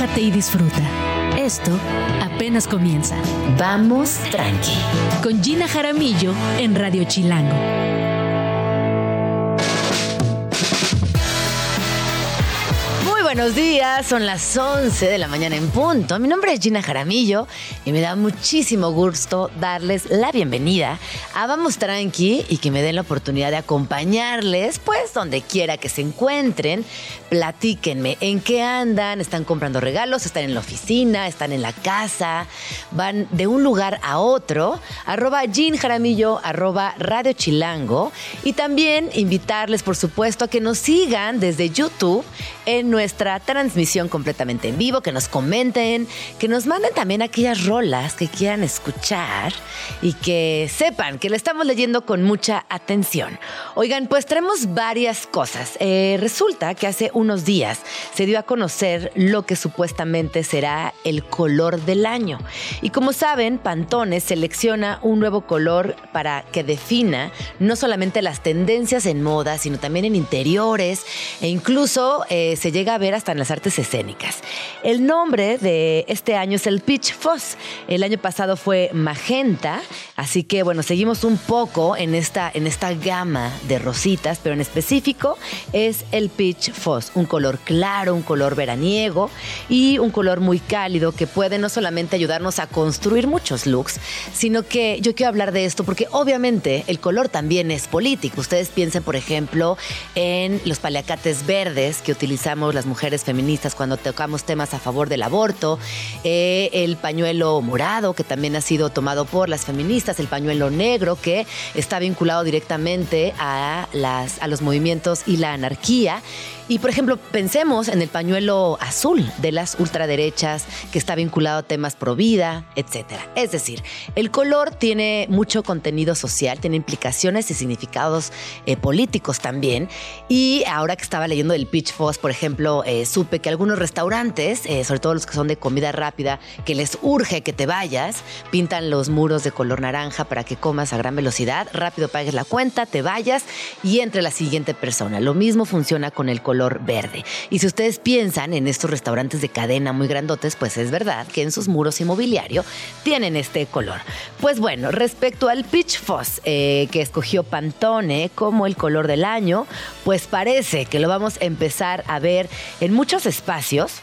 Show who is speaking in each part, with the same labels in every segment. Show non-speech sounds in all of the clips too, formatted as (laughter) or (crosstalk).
Speaker 1: relájate y disfruta. Esto apenas comienza.
Speaker 2: Vamos tranqui.
Speaker 1: Con Gina Jaramillo en Radio Chilango.
Speaker 2: Buenos días, son las 11 de la mañana en punto. Mi nombre es Gina Jaramillo y me da muchísimo gusto darles la bienvenida a Vamos Tranqui y que me den la oportunidad de acompañarles, pues donde quiera que se encuentren, platíquenme en qué andan, están comprando regalos, están en la oficina, están en la casa, van de un lugar a otro, arroba Gin Jaramillo, arroba Radio Chilango. Y también invitarles, por supuesto, a que nos sigan desde YouTube en nuestra transmisión completamente en vivo, que nos comenten, que nos manden también aquellas rolas que quieran escuchar y que sepan que le estamos leyendo con mucha atención. Oigan, pues tenemos varias cosas. Eh, resulta que hace unos días se dio a conocer lo que supuestamente será el color del año. Y como saben, Pantone selecciona un nuevo color para que defina no solamente las tendencias en moda, sino también en interiores e incluso eh, se llega a ver hasta en las artes escénicas. El nombre de este año es el Peach Fuzz. El año pasado fue Magenta, así que bueno, seguimos un poco en esta, en esta gama de rositas, pero en específico es el Peach Fuzz, un color claro, un color veraniego y un color muy cálido que puede no solamente ayudarnos a construir muchos looks, sino que yo quiero hablar de esto porque obviamente el color también es político. Ustedes piensen, por ejemplo, en los paliacates verdes que utilizamos las mujeres feministas cuando tocamos temas a favor del aborto, eh, el pañuelo morado que también ha sido tomado por las feministas, el pañuelo negro que está vinculado directamente a, las, a los movimientos y la anarquía y por ejemplo, pensemos en el pañuelo azul de las ultraderechas que está vinculado a temas pro vida, etc. Es decir, el color tiene mucho contenido social, tiene implicaciones y significados eh, políticos también. Y ahora que estaba leyendo el Pitch Foss, por ejemplo, eh, supe que algunos restaurantes, eh, sobre todo los que son de comida rápida, que les urge que te vayas, pintan los muros de color naranja para que comas a gran velocidad, rápido pagues la cuenta, te vayas y entre la siguiente persona. Lo mismo funciona con el color verde. Y si ustedes piensan en estos restaurantes de cadena muy grandotes, pues es verdad que en sus muros inmobiliario tienen este color. Pues bueno, respecto al Peach Fuzz eh, que escogió Pantone como el color del año, pues parece que lo vamos a empezar a ver en muchos espacios.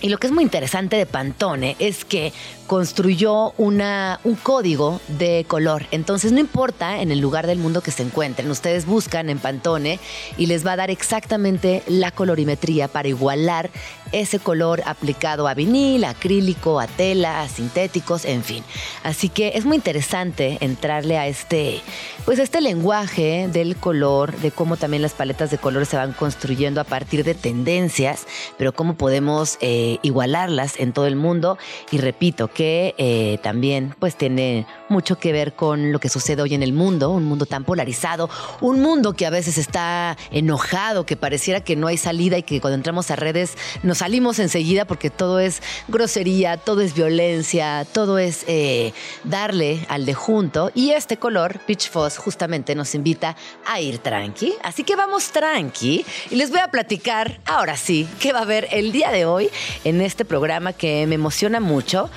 Speaker 2: Y lo que es muy interesante de Pantone es que construyó una, un código de color. Entonces no importa en el lugar del mundo que se encuentren, ustedes buscan en Pantone y les va a dar exactamente la colorimetría para igualar ese color aplicado a vinil, acrílico, a tela, a sintéticos, en fin. Así que es muy interesante entrarle a este, pues este lenguaje del color, de cómo también las paletas de color se van construyendo a partir de tendencias, pero cómo podemos eh, igualarlas en todo el mundo. Y repito, que eh, también pues tiene mucho que ver con lo que sucede hoy en el mundo, un mundo tan polarizado, un mundo que a veces está enojado, que pareciera que no hay salida y que cuando entramos a redes nos salimos enseguida porque todo es grosería, todo es violencia, todo es eh, darle al de junto. Y este color, Peach Fuzz, justamente nos invita a ir tranqui. Así que vamos tranqui y les voy a platicar ahora sí qué va a haber el día de hoy en este programa que me emociona mucho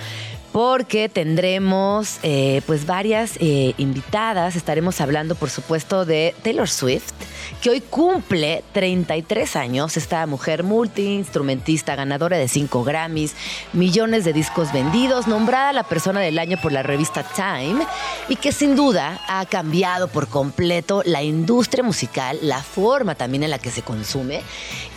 Speaker 2: porque tendremos eh, pues varias eh, invitadas. Estaremos hablando, por supuesto, de Taylor Swift, que hoy cumple 33 años. Esta mujer multiinstrumentista, ganadora de 5 Grammys, millones de discos vendidos, nombrada la persona del año por la revista Time y que sin duda ha cambiado por completo la industria musical, la forma también en la que se consume.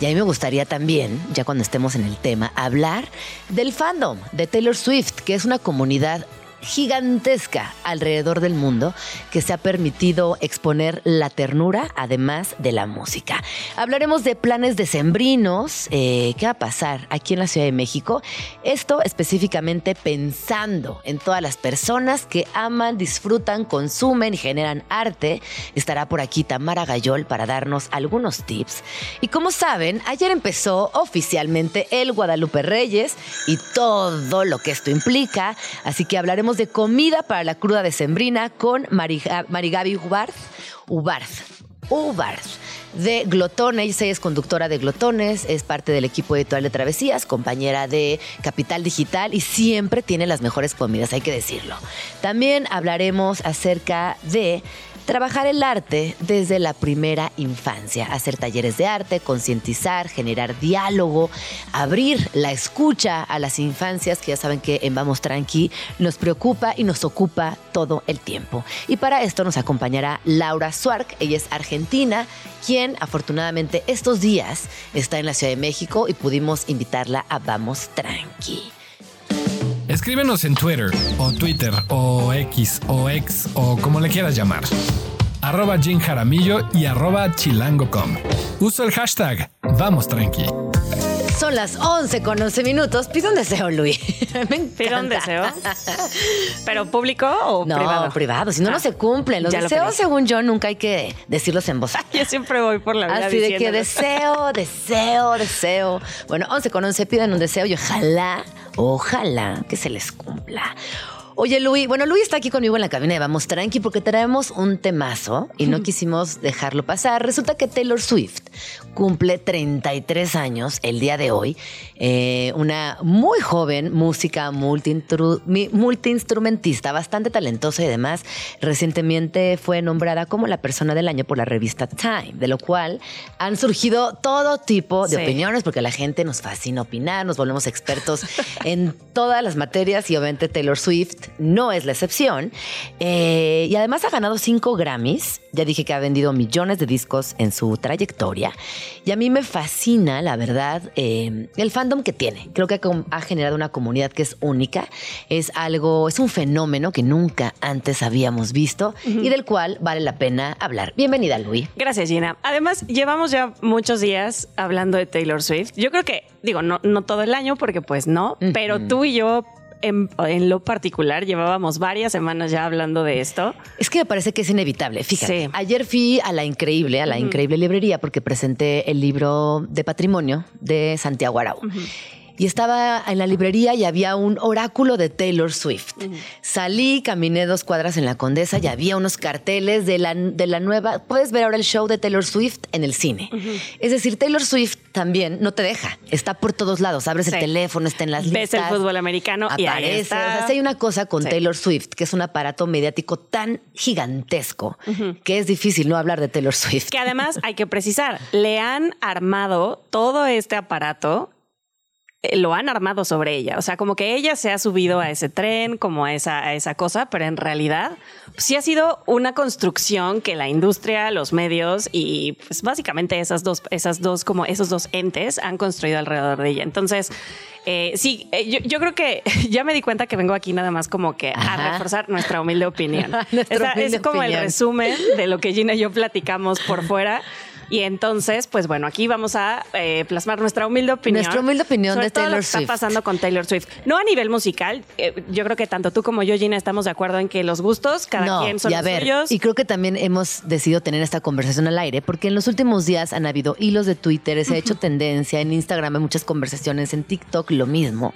Speaker 2: Y a mí me gustaría también, ya cuando estemos en el tema, hablar del fandom de Taylor Swift, que es una comunidad gigantesca alrededor del mundo que se ha permitido exponer la ternura además de la música. Hablaremos de planes decembrinos, eh, qué va a pasar aquí en la Ciudad de México. Esto específicamente pensando en todas las personas que aman, disfrutan, consumen y generan arte. Estará por aquí Tamara Gayol para darnos algunos tips. Y como saben, ayer empezó oficialmente el Guadalupe Reyes y todo lo que esto implica, así que hablaremos de comida para la cruda de Sembrina con Marigaby Ubarth. Ubarth. Ubarth. de Glotones. Ella es conductora de Glotones, es parte del equipo editorial de Travesías, compañera de Capital Digital y siempre tiene las mejores comidas, hay que decirlo. También hablaremos acerca de Trabajar el arte desde la primera infancia, hacer talleres de arte, concientizar, generar diálogo, abrir la escucha a las infancias, que ya saben que en Vamos Tranqui nos preocupa y nos ocupa todo el tiempo. Y para esto nos acompañará Laura Suark, ella es argentina, quien afortunadamente estos días está en la Ciudad de México y pudimos invitarla a Vamos Tranqui.
Speaker 3: Escríbenos en Twitter o Twitter o X o X o como le quieras llamar. Arroba Jim Jaramillo y arroba chilango.com. Uso el hashtag Vamos Tranqui.
Speaker 2: Son las 11 con 11 minutos. Pido un deseo, Luis. (laughs) Me
Speaker 4: ¿Pido un deseo? ¿Pero público o
Speaker 2: no,
Speaker 4: privado?
Speaker 2: privado. Si no, no
Speaker 4: Ah,
Speaker 2: se cumplen. Los
Speaker 4: lo
Speaker 2: deseos, según yo, nunca hay que decirlos en voz (laughs) alta.
Speaker 4: Yo siempre voy por la vida
Speaker 2: Así de que deseo, deseo, deseo. Bueno, 11 con 11 piden un deseo y ojalá, ojalá que se les cumpla. Oye, Luis, bueno, Luis está aquí conmigo en la cabina de Vamos Tranqui porque traemos un temazo y no quisimos dejarlo pasar. Resulta que Taylor Swift cumple 33 años el día de hoy. Eh, una muy joven música multiinstrumentista, bastante talentosa y demás. Recientemente fue nombrada como la persona del año por la revista Time, de lo cual han surgido todo tipo de
Speaker 4: Sí.
Speaker 2: opiniones porque la gente nos fascina opinar, nos volvemos expertos (laughs) en todas las materias y obviamente Taylor Swift no es la excepción. Eh, y además ha ganado cinco Grammys. Ya dije que ha vendido millones de discos en su trayectoria. Y a mí me fascina, la verdad, eh, el fandom que tiene. Creo que ha generado una comunidad que es única. Es algo, es un fenómeno que nunca antes habíamos visto y del cual vale la pena hablar. Bienvenida, Luis.
Speaker 4: Gracias, Gina. Además, llevamos ya muchos días hablando de Taylor Swift. Yo creo que, digo, no, no todo el año, porque pues no, pero tú y yo, en, en lo particular, llevábamos varias semanas ya hablando de esto.
Speaker 2: Es que me parece que es inevitable. Fíjate,
Speaker 4: Sí.
Speaker 2: ayer fui a la increíble, a la increíble librería porque presenté el libro de patrimonio de Santiago Arau. Y estaba en la librería y había un oráculo de Taylor Swift. Salí, caminé dos cuadras en la Condesa y había unos carteles de la, de la nueva. Puedes ver ahora el show de Taylor Swift en el cine. Es decir, Taylor Swift también no te deja. Está por todos lados. Abres el teléfono, está en las listas.
Speaker 4: Ves el fútbol americano y ahí
Speaker 2: aparece.
Speaker 4: está.
Speaker 2: O sea, hay una cosa con
Speaker 4: Sí.
Speaker 2: Taylor Swift, que es un aparato mediático tan gigantesco que es difícil no hablar de Taylor Swift.
Speaker 4: Que además hay que precisar, le han armado todo este aparato, lo han armado sobre ella. O sea, como que ella se ha subido a ese tren, como a esa, a esa cosa, pero en realidad sí ha sido una construcción que la industria, los medios y pues básicamente esas dos, esas dos, como esos dos entes han construido alrededor de ella. Entonces, eh, sí, eh, yo, yo creo que (laughs) ya me di cuenta que vengo aquí nada más como que a reforzar nuestra humilde opinión. (laughs)
Speaker 2: Nuestra
Speaker 4: Esa-
Speaker 2: humilde
Speaker 4: es como el resumen de lo que Gina y yo platicamos por fuera. Y entonces, pues bueno, aquí vamos a eh, plasmar nuestra humilde opinión.
Speaker 2: Nuestra humilde opinión
Speaker 4: sobre
Speaker 2: de
Speaker 4: todo lo
Speaker 2: Taylor
Speaker 4: que está
Speaker 2: Swift.
Speaker 4: pasando con Taylor Swift. No a nivel musical. eh, yo creo que tanto tú como yo, Gina, estamos de acuerdo en que los gustos, cada
Speaker 2: no,
Speaker 4: quien son
Speaker 2: y a
Speaker 4: los
Speaker 2: ver,
Speaker 4: suyos.
Speaker 2: y creo que también hemos decidido tener esta conversación al aire, porque en los últimos días han habido hilos de Twitter, se ha hecho tendencia, en Instagram hay muchas conversaciones, en TikTok lo mismo,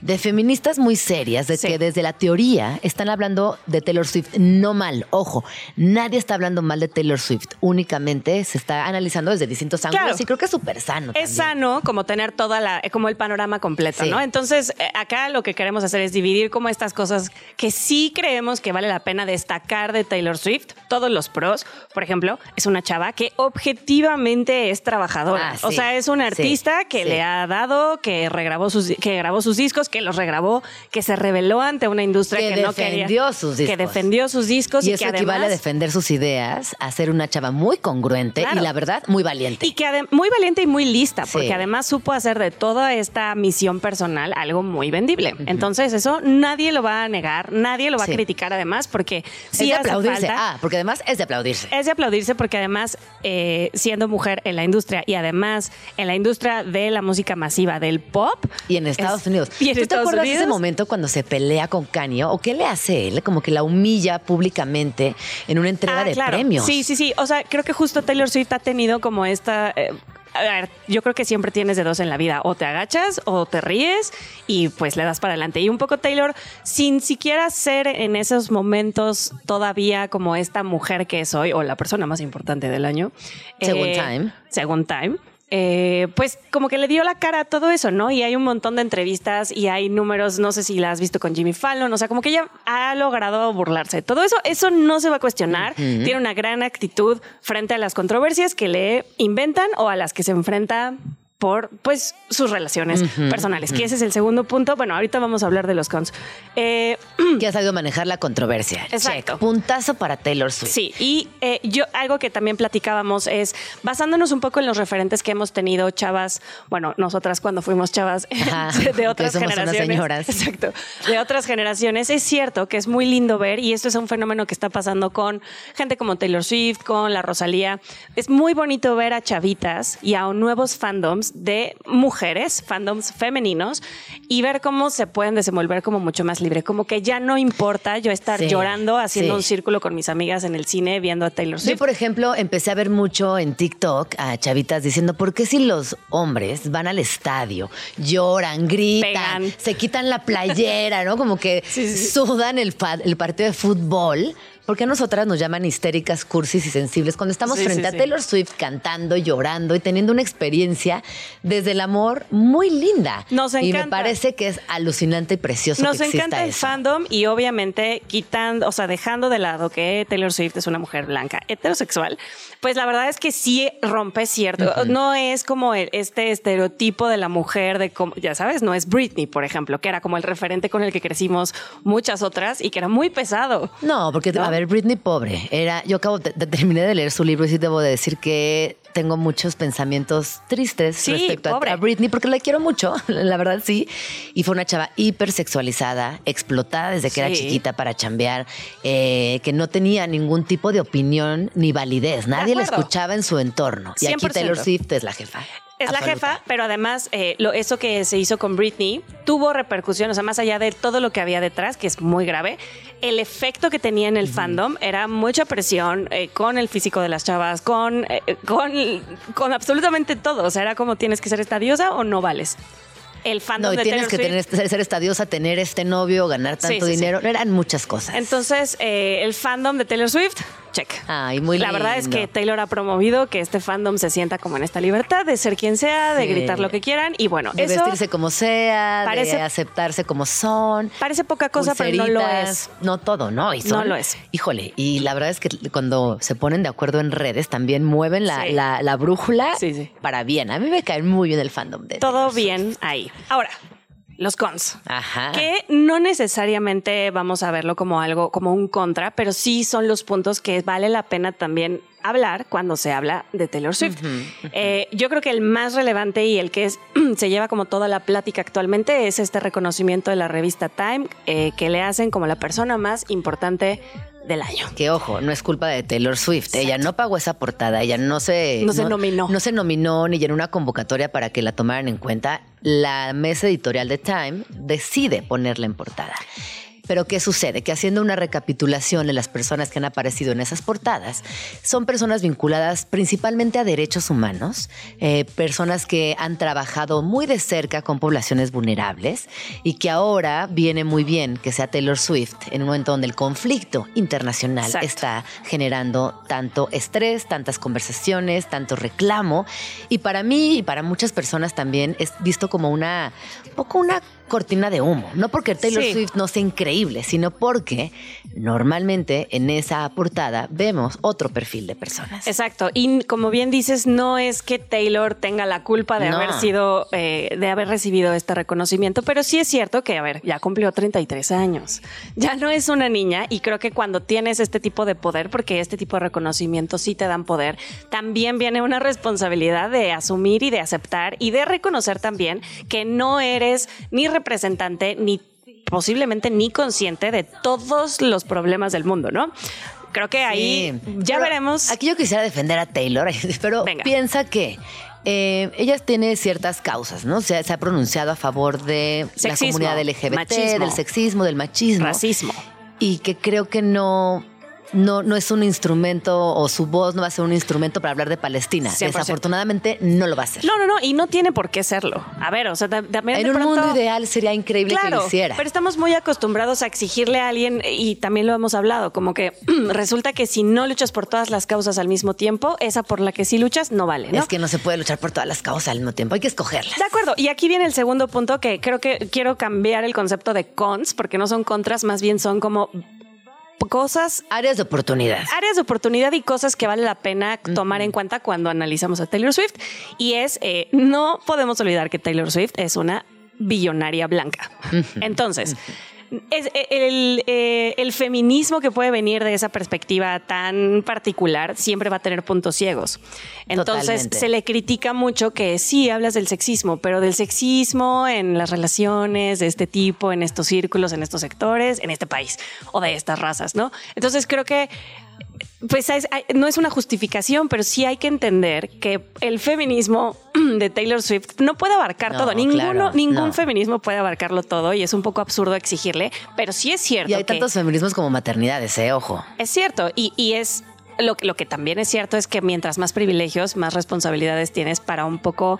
Speaker 2: de feministas muy serias, de
Speaker 4: Sí.
Speaker 2: que desde la teoría están hablando de Taylor Swift, no mal, ojo, nadie está hablando mal de Taylor Swift, únicamente se está analizando desde distintos ángulos
Speaker 4: Claro.
Speaker 2: y creo que es súper sano.
Speaker 4: Es
Speaker 2: también.
Speaker 4: sano como tener toda la, como el panorama completo,
Speaker 2: Sí.
Speaker 4: ¿no? Entonces, eh, acá lo que queremos hacer es dividir como estas cosas que sí creemos que vale la pena destacar de Taylor Swift, todos los pros. Por ejemplo, es una chava que objetivamente es trabajadora.
Speaker 2: Ah, sí.
Speaker 4: O sea, es una
Speaker 2: Sí,
Speaker 4: artista que le ha dado, que regrabó sus, que grabó sus discos, que los regrabó, que se rebeló ante una industria
Speaker 2: Que
Speaker 4: que, no quería.
Speaker 2: defendió sus
Speaker 4: Que
Speaker 2: discos.
Speaker 4: defendió sus discos y,
Speaker 2: Y eso
Speaker 4: que
Speaker 2: equivale a
Speaker 4: además
Speaker 2: defender sus ideas, a ser una chava muy congruente
Speaker 4: Claro.
Speaker 2: y la verdad muy valiente.
Speaker 4: Y que muy valiente y muy lista, porque
Speaker 2: Sí.
Speaker 4: además supo hacer de toda esta misión personal algo muy vendible. Entonces, eso nadie lo va a negar, nadie lo va
Speaker 2: Sí.
Speaker 4: a criticar además, porque
Speaker 2: es
Speaker 4: sí
Speaker 2: de
Speaker 4: hace
Speaker 2: aplaudirse.
Speaker 4: falta.
Speaker 2: Ah, porque además es de aplaudirse.
Speaker 4: Es de aplaudirse porque además, eh, siendo mujer en la industria y además en la industria de la música masiva, del pop.
Speaker 2: Y en Estados
Speaker 4: es-
Speaker 2: Unidos.
Speaker 4: Y en
Speaker 2: ¿Tú te
Speaker 4: Estados
Speaker 2: acuerdas de ese
Speaker 4: Unidos.
Speaker 2: momento cuando se pelea con Kanye? ¿O qué le hace él? Como que la humilla públicamente en una entrega
Speaker 4: Ah,
Speaker 2: de
Speaker 4: claro.
Speaker 2: premios.
Speaker 4: Sí, sí, sí. O sea, creo que justo Taylor Swift ha tenido como esta. eh, a ver, yo creo que siempre tienes de dos en la vida, o te agachas o te ríes y pues le das para adelante. Y un poco Taylor, sin siquiera ser en esos momentos todavía como esta mujer que es hoy, o la persona más importante del año.
Speaker 2: Según
Speaker 4: eh,
Speaker 2: Time.
Speaker 4: Según Time. Eh, pues como que le dio la cara a todo eso, ¿no? Y hay un montón de entrevistas y hay números, no sé si la has visto con Jimmy Fallon, o sea, como que ella ha logrado burlarse. Todo eso, eso no se va a cuestionar. Tiene una gran actitud frente a las controversias que le inventan o a las que se enfrenta por pues sus relaciones personales, que ese es el segundo punto. Bueno, ahorita vamos a hablar de los cons. Eh, (clears throat)
Speaker 2: Que ha sabido manejar la controversia.
Speaker 4: Exacto.
Speaker 2: Check. Puntazo para Taylor Swift.
Speaker 4: Sí, y eh, yo algo que también platicábamos es basándonos un poco en los referentes que hemos tenido chavas, bueno, nosotras cuando fuimos chavas (laughs)
Speaker 2: Ajá,
Speaker 4: de otras
Speaker 2: unas
Speaker 4: generaciones.
Speaker 2: señoras.
Speaker 4: Exacto. De otras generaciones. Es cierto que es muy lindo ver, y esto es un fenómeno que está pasando con gente como Taylor Swift, con la Rosalía. Es muy bonito ver a chavitas y a nuevos fandoms de mujeres, fandoms femeninos, y ver cómo se pueden desenvolver como mucho más libre. Como que ya no importa yo estar
Speaker 2: Sí,
Speaker 4: llorando haciendo
Speaker 2: sí.
Speaker 4: un círculo con mis amigas en el cine viendo a Taylor
Speaker 2: Yo,
Speaker 4: Swift.
Speaker 2: por ejemplo, empecé a ver mucho en TikTok a chavitas diciendo, ¿por qué si los hombres van al estadio, lloran, gritan,
Speaker 4: Pegan.
Speaker 2: se quitan la playera, ¿no? Como que (laughs)
Speaker 4: Sí,
Speaker 2: sudan el, el partido de fútbol? ¿Por qué a nosotras nos llaman histéricas, cursis y sensibles cuando estamos
Speaker 4: Sí,
Speaker 2: frente
Speaker 4: sí,
Speaker 2: a
Speaker 4: sí.
Speaker 2: Taylor Swift cantando, llorando y teniendo una experiencia desde el amor muy linda?
Speaker 4: Nos
Speaker 2: Y me
Speaker 4: encanta.
Speaker 2: parece que es alucinante y precioso
Speaker 4: Nos
Speaker 2: que
Speaker 4: encanta el
Speaker 2: eso.
Speaker 4: fandom y obviamente quitando, o sea, dejando de lado que Taylor Swift es una mujer blanca heterosexual, pues la verdad es que sí rompe cierto. No es como el- este estereotipo de la mujer de como, ya sabes, no es Britney, por ejemplo, que era como el referente con el que crecimos muchas otras y que era muy pesado.
Speaker 2: No, porque,
Speaker 4: ¿No?
Speaker 2: A ver, Britney pobre. Era, yo acabo de, de- terminé de leer su libro y sí debo de decir que tengo muchos pensamientos tristes
Speaker 4: Sí,
Speaker 2: respecto a-
Speaker 4: pobre.
Speaker 2: a, Britney, porque la quiero mucho, (laughs) la verdad sí. Y fue una chava hipersexualizada, explotada desde que era chiquita para chambear, eh, que no tenía ningún tipo de opinión ni validez. Nadie la escuchaba en su entorno. Y aquí
Speaker 4: 100%.
Speaker 2: Taylor Swift es la jefa.
Speaker 4: Es la jefa, pero además eh, lo, eso que se hizo con Britney tuvo repercusión, o sea, más allá de todo lo que había detrás, que es muy grave, el efecto que tenía en el fandom era mucha presión eh, con el físico de las chavas, con, eh, con, con absolutamente todo. O sea, era como tienes que ser esta diosa o no vales. El fandom
Speaker 2: No, y
Speaker 4: de
Speaker 2: tienes
Speaker 4: Taylor
Speaker 2: que
Speaker 4: Swift-
Speaker 2: tener, ser, ser esta diosa, tener este novio, ganar tanto
Speaker 4: sí, sí.
Speaker 2: dinero. Eran muchas cosas.
Speaker 4: Entonces, eh, el fandom de Taylor Swift, check.
Speaker 2: Ay, muy
Speaker 4: La verdad es que Taylor ha promovido que este fandom se sienta como en esta libertad de ser quien sea, de
Speaker 2: Sí.
Speaker 4: gritar lo que quieran. Y bueno,
Speaker 2: de
Speaker 4: eso
Speaker 2: vestirse como sea,
Speaker 4: parece-
Speaker 2: de aceptarse como son.
Speaker 4: parece poca cosa, pero no lo es.
Speaker 2: No todo, ¿no? Y
Speaker 4: No lo es.
Speaker 2: Híjole, y la verdad es que cuando se ponen de acuerdo en redes también mueven la,
Speaker 4: Sí.
Speaker 2: la- la brújula
Speaker 4: Sí,
Speaker 2: para bien. A mí me cae muy bien el fandom de
Speaker 4: Todo bien ahí. Ahora, los cons.
Speaker 2: Ajá.
Speaker 4: Que no necesariamente vamos a verlo como algo, como un contra, pero sí son los puntos que vale la pena también hablar cuando se habla de Taylor Swift. Eh, yo creo que el más relevante y el que es, (clears throat) se lleva como toda la plática actualmente es este reconocimiento de la revista Time eh, que le hacen como la persona más importante del año.
Speaker 2: Que ojo, no es culpa de Taylor Swift. Ella no pagó esa portada, ella no se.
Speaker 4: No se nominó.
Speaker 2: No se nominó ni llenó una convocatoria para que la tomaran en cuenta. La mesa editorial de Time decide ponerla en portada. Pero ¿qué sucede? Que haciendo una recapitulación de las personas que han aparecido en esas portadas, son personas vinculadas principalmente a derechos humanos, eh, personas que han trabajado muy de cerca con poblaciones vulnerables y que ahora viene muy bien que sea Taylor Swift en un momento donde el conflicto internacional
Speaker 4: Exacto.
Speaker 2: está generando tanto estrés, tantas conversaciones, tanto reclamo y para mí y para muchas personas también es visto como una un poco una cortina de humo, no porque Taylor
Speaker 4: Sí.
Speaker 2: Swift no sea increíble, sino porque normalmente en esa portada vemos otro perfil de personas.
Speaker 4: Exacto. Y como bien dices, no es que Taylor tenga la culpa de
Speaker 2: No.
Speaker 4: haber sido, eh, de haber recibido este reconocimiento, pero sí es cierto que, a ver, ya cumplió 33 años. Ya no es una niña y creo que cuando tienes este tipo de poder, porque este tipo de reconocimiento sí te dan poder, también viene una responsabilidad de asumir y de aceptar y de reconocer también que no eres ni representante ni posiblemente ni consciente de todos los problemas del mundo, ¿no? Creo que ahí
Speaker 2: Sí.
Speaker 4: ya
Speaker 2: Pero
Speaker 4: veremos.
Speaker 2: Aquí yo quisiera defender a Taylor, (laughs) pero
Speaker 4: Venga.
Speaker 2: piensa que eh, ella tiene ciertas causas, ¿no? Se, se ha pronunciado a favor de
Speaker 4: Sexismo,
Speaker 2: la comunidad LGBT,
Speaker 4: machismo.
Speaker 2: del sexismo, del machismo.
Speaker 4: Racismo.
Speaker 2: Y que creo que no. No, no es un instrumento o su voz no va a ser un instrumento para hablar de Palestina.
Speaker 4: 100%.
Speaker 2: Desafortunadamente no lo va a hacer.
Speaker 4: No, no, no, y no tiene por qué serlo. A ver, o sea, ta- también
Speaker 2: en
Speaker 4: de
Speaker 2: un mundo ideal sería increíble que lo hiciera.
Speaker 4: pero estamos muy acostumbrados a exigirle a alguien y también lo hemos hablado, como que (clears throat) resulta que si no luchas por todas las causas al mismo tiempo, esa por la que sí luchas no vale, ¿no?
Speaker 2: Es que no se puede luchar por todas las causas al mismo tiempo, hay que escogerlas.
Speaker 4: De acuerdo, y aquí viene el segundo punto que creo que quiero cambiar el concepto de cons, porque no son contras, más bien son como cosas
Speaker 2: Áreas de oportunidad.
Speaker 4: áreas de oportunidad y cosas que vale la pena tomar en cuenta cuando analizamos a Taylor Swift. Y es, eh, no podemos olvidar que Taylor Swift es una billonaria blanca. Entonces, es el, eh, el feminismo que puede venir de esa perspectiva tan particular siempre va a tener puntos ciegos. Entonces,
Speaker 2: Totalmente.
Speaker 4: se le critica mucho que sí hablas del sexismo, pero del sexismo en las relaciones de este tipo, en estos círculos, en estos sectores, en este país o de estas razas, ¿no? Entonces, creo que pues no es una justificación, pero sí hay que entender que el feminismo (clears throat) de Taylor Swift no puede abarcar
Speaker 2: No,
Speaker 4: todo. Ninguno,
Speaker 2: claro,
Speaker 4: ningún
Speaker 2: no.
Speaker 4: feminismo puede abarcarlo todo y es un poco absurdo exigirle, pero sí es cierto.
Speaker 2: Y hay
Speaker 4: que-
Speaker 2: tantos feminismos como maternidades, ¿eh? Ojo.
Speaker 4: es cierto, y, y es lo, que- lo que también es cierto es que mientras más privilegios, más responsabilidades tienes para un poco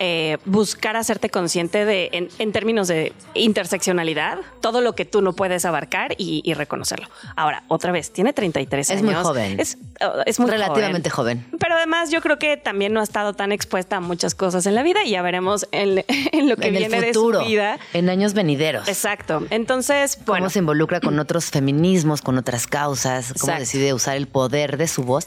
Speaker 4: eh, buscar hacerte consciente de, en, en términos de interseccionalidad, todo lo que tú no puedes abarcar y, y reconocerlo. Ahora, otra vez, tiene 33
Speaker 2: Es
Speaker 4: años.
Speaker 2: muy joven.
Speaker 4: Es, uh, es muy
Speaker 2: Relativamente joven.
Speaker 4: Pero además yo creo que también no ha estado tan expuesta a muchas cosas en la vida y ya veremos en, (laughs) en lo que
Speaker 2: en el
Speaker 4: viene
Speaker 2: futuro,
Speaker 4: de su vida.
Speaker 2: en años venideros.
Speaker 4: Exacto. Entonces,
Speaker 2: cómo se involucra con otros feminismos, con otras causas, cómo
Speaker 4: Exacto.
Speaker 2: decide usar el poder de su voz.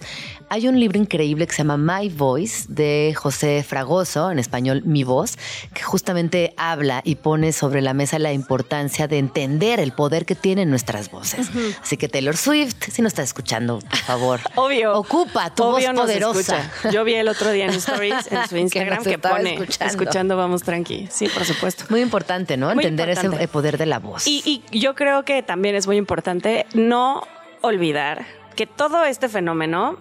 Speaker 2: Hay un libro increíble que se llama My Voice de José Fragoso, en español Mi Voz, que justamente habla y pone sobre la mesa la importancia de entender el poder que tienen nuestras voces. Así que Taylor Swift, si no estás escuchando, por favor, (laughs)
Speaker 4: Obvio.
Speaker 2: ocupa tu
Speaker 4: Obvio
Speaker 2: voz poderosa.
Speaker 4: Yo vi el otro día en Stories, en (laughs) su Instagram, que, pone
Speaker 2: escuchando.
Speaker 4: escuchando. Vamos Tranqui. Sí, por supuesto.
Speaker 2: Muy importante, ¿no?
Speaker 4: Muy
Speaker 2: Entender ese
Speaker 4: importante.
Speaker 2: poder de la voz.
Speaker 4: Y, y yo creo que también es muy importante no olvidar que todo este fenómeno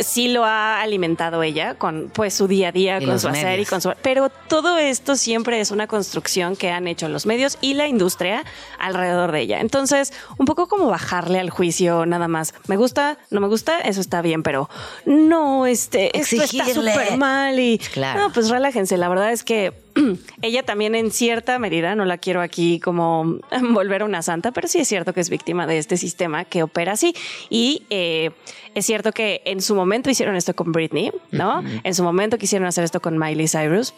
Speaker 4: sí lo ha alimentado ella con pues su día a día,
Speaker 2: Y
Speaker 4: con su hacer y con su... Pero todo esto siempre es una construcción que han hecho los medios y la industria alrededor de ella. Entonces, un poco como bajarle al juicio nada más. Me gusta, no me gusta, eso está bien, pero no, este, esto está súper mal y...
Speaker 2: Claro.
Speaker 4: No, pues relájense. La verdad es que (clears throat) ella también en cierta medida, no la quiero aquí como (clears throat) volver una santa, pero sí es cierto que es víctima de este sistema que opera así. Y eh, es cierto que en su momento hicieron esto con Britney, ¿no? En su momento quisieron hacer esto con Miley Cyrus.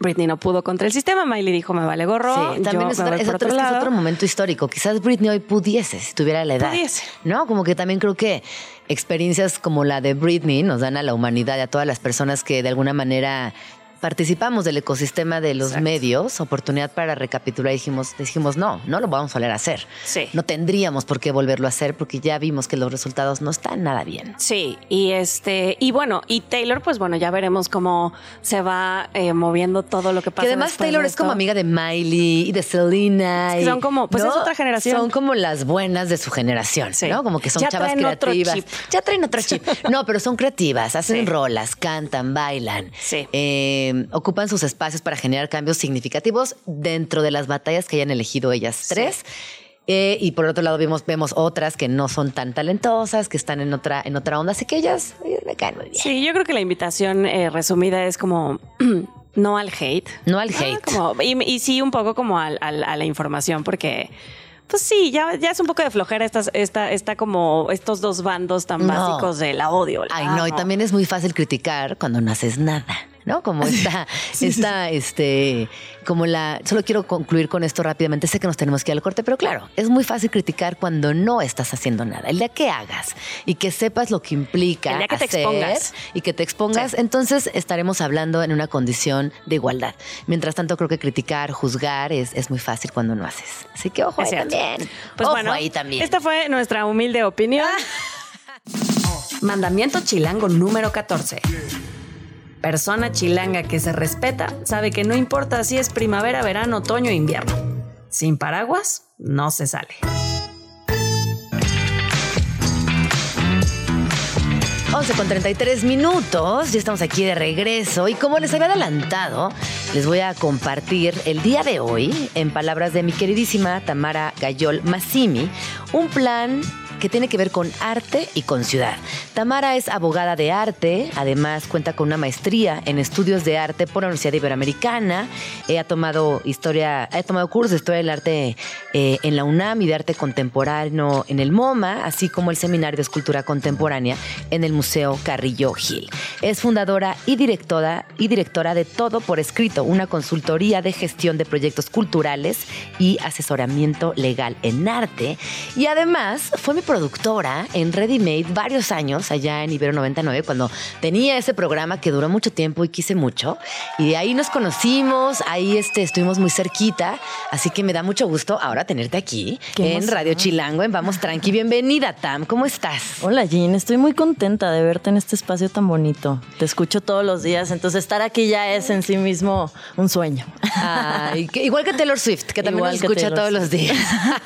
Speaker 4: Britney no pudo contra el sistema. Miley dijo, me vale gorro.
Speaker 2: Sí, también
Speaker 4: yo
Speaker 2: es,
Speaker 4: me
Speaker 2: otra-
Speaker 4: voy
Speaker 2: es
Speaker 4: por
Speaker 2: otro,
Speaker 4: otro
Speaker 2: es que es
Speaker 4: lado".
Speaker 2: otro momento histórico. Quizás Britney hoy pudiese, si tuviera la edad.
Speaker 4: Pudiese.
Speaker 2: ¿No? Como que también creo que experiencias como la de Britney nos dan a la humanidad y a todas las personas que de alguna manera participamos del ecosistema de los
Speaker 4: Exacto.
Speaker 2: medios, oportunidad para recapitular dijimos, dijimos, no, no lo vamos a volver a hacer.
Speaker 4: Sí.
Speaker 2: No tendríamos por qué volverlo a hacer porque ya vimos que los resultados no están nada bien.
Speaker 4: Sí, y este, y bueno, y Taylor, pues bueno, ya veremos cómo se va eh, moviendo todo lo que pasa.
Speaker 2: Que además Taylor es como amiga de Miley y de Selena.
Speaker 4: Es que son como- pues es otra generación.
Speaker 2: Son como las buenas de su generación,
Speaker 4: Sí.
Speaker 2: ¿no? Como que son
Speaker 4: Ya
Speaker 2: chavas creativas. Ya traen otro chip. (laughs) No, pero son creativas, hacen
Speaker 4: Sí.
Speaker 2: rolas, cantan, bailan.
Speaker 4: Sí.
Speaker 2: Eh, ocupan sus espacios para generar cambios significativos dentro de las batallas que hayan elegido ellas tres. Eh, y por otro lado vemos, vemos otras que no son tan talentosas, que están en otra, en otra onda, así que ellas eh, me caen muy bien.
Speaker 4: Sí, yo creo que la invitación eh, resumida es como (clears throat) no al hate.
Speaker 2: No al
Speaker 4: Ah,
Speaker 2: hate.
Speaker 4: como- y, y sí un poco como al- al- a la información, porque pues sí, ya, ya es un poco de flojera estas, esta, esta como estos dos bandos tan
Speaker 2: No.
Speaker 4: básicos de la odio. la
Speaker 2: Ay, no, y también es muy fácil criticar cuando no haces nada, ¿no? Como esta, (laughs) esta, este, como la. Solo quiero concluir con esto rápidamente. Sé que nos tenemos que ir al corte, pero claro, es muy fácil criticar cuando no estás haciendo nada. El día que hagas y que sepas lo que implica
Speaker 4: El día que te expongas.
Speaker 2: y que te expongas,
Speaker 4: Sí.
Speaker 2: entonces estaremos hablando en una condición de igualdad. Mientras tanto, creo que criticar, juzgar es, es muy fácil cuando no haces. Así que ojo
Speaker 4: Es
Speaker 2: ahí
Speaker 4: cierto.
Speaker 2: también.
Speaker 4: Pues
Speaker 2: ojo
Speaker 4: bueno,
Speaker 2: ahí también.
Speaker 4: esta fue nuestra humilde opinión. (laughs) Mandamiento chilango número 14. Persona chilanga que se respeta sabe que no importa si es primavera, verano, otoño o invierno. Sin paraguas, no se sale.
Speaker 2: 11 con 33 minutos, ya estamos aquí de regreso y como les había adelantado, les voy a compartir el día de hoy, en palabras de mi queridísima Tamara Gayol Massimi, un plan que tiene que ver con arte y con ciudad. Tamara es abogada de arte, además cuenta con una maestría en estudios de arte por la Universidad Iberoamericana. Eh, ha tomado historia, ha tomado cursos de historia del arte eh, en la UNAM y de arte contemporáneo en el MoMA, así como el seminario de escultura contemporánea en el Museo Carrillo Gil. Es fundadora y directora y directora de Todo por Escrito, una consultoría de gestión de proyectos culturales y asesoramiento legal en arte. Y además fue mi productora en Ready Made varios años allá en Ibero 99 cuando tenía ese programa que duró mucho tiempo y quise mucho. Y de ahí nos conocimos, ahí este, estuvimos muy cerquita. Así que me da mucho gusto ahora tenerte aquí
Speaker 5: Qué
Speaker 2: en. Radio Chilango, en Vamos Tranqui. Bienvenida, Tam. ¿Cómo estás?
Speaker 5: Hola Jean, estoy muy contenta de verte en este espacio tan bonito. Te escucho todos los días, entonces estar aquí ya es en sí mismo un sueño.
Speaker 2: Ay, que- igual que Taylor Swift, que también
Speaker 5: Igual
Speaker 2: nos
Speaker 5: que
Speaker 2: escucha
Speaker 5: Taylor
Speaker 2: todos los días.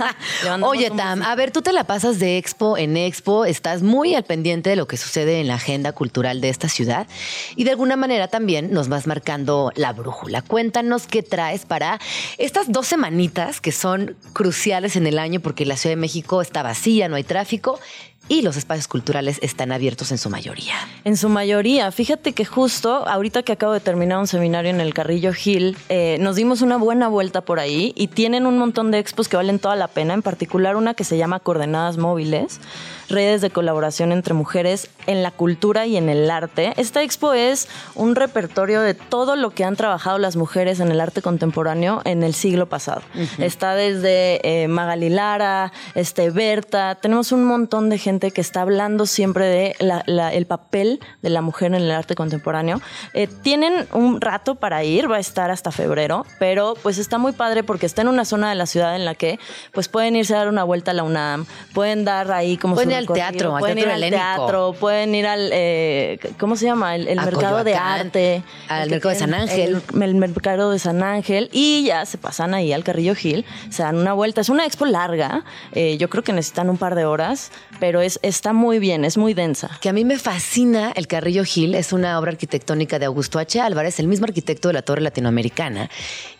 Speaker 2: (laughs) Oye, Tam, a ver, tú te la pasas de expo en expo, estás muy al pendiente de lo que sucede en la agenda cultural de esta ciudad y de alguna manera también nos vas marcando la brújula. Cuéntanos qué traes para estas dos semanitas que son cruciales en el año porque la Ciudad de México está vacía, no hay tráfico y los espacios culturales están abiertos en su mayoría.
Speaker 5: En su mayoría, fíjate que justo ahorita que acabo de terminar un seminario en el Carrillo Gil, eh, nos dimos una buena vuelta por ahí y tienen un montón de expos que valen toda la pena, en particular una que se llama Coordenadas Móviles, redes de colaboración entre mujeres en la cultura y en el arte. Esta expo es un repertorio de todo lo que han trabajado las mujeres en el arte contemporáneo en el siglo pasado. Está desde eh, Magali Lara, este, Berta, tenemos un montón de gente que está hablando siempre de la- la- el papel de la mujer en el arte contemporáneo. Eh, tienen un rato para ir, va a estar hasta febrero, pero pues está muy padre porque está en una zona de la ciudad en la que pues pueden irse a dar una vuelta a la UNAM, pueden dar ahí como
Speaker 2: Pueden ir al teatro, al
Speaker 5: pueden
Speaker 2: Teatro
Speaker 5: ir al teatro, pueden ir al, eh, ¿cómo se llama? El, mercado de arte.
Speaker 2: al mercado de San Ángel.
Speaker 5: El, el mercado de San Ángel y ya se pasan ahí al Carrillo Gil, se dan una vuelta. Es una expo larga, eh, yo creo que necesitan un par de horas, pero es, está muy bien, es muy densa.
Speaker 2: que a mí me fascina el Carrillo Gil, es una obra arquitectónica de Augusto H. Álvarez, el mismo arquitecto de la Torre Latinoamericana.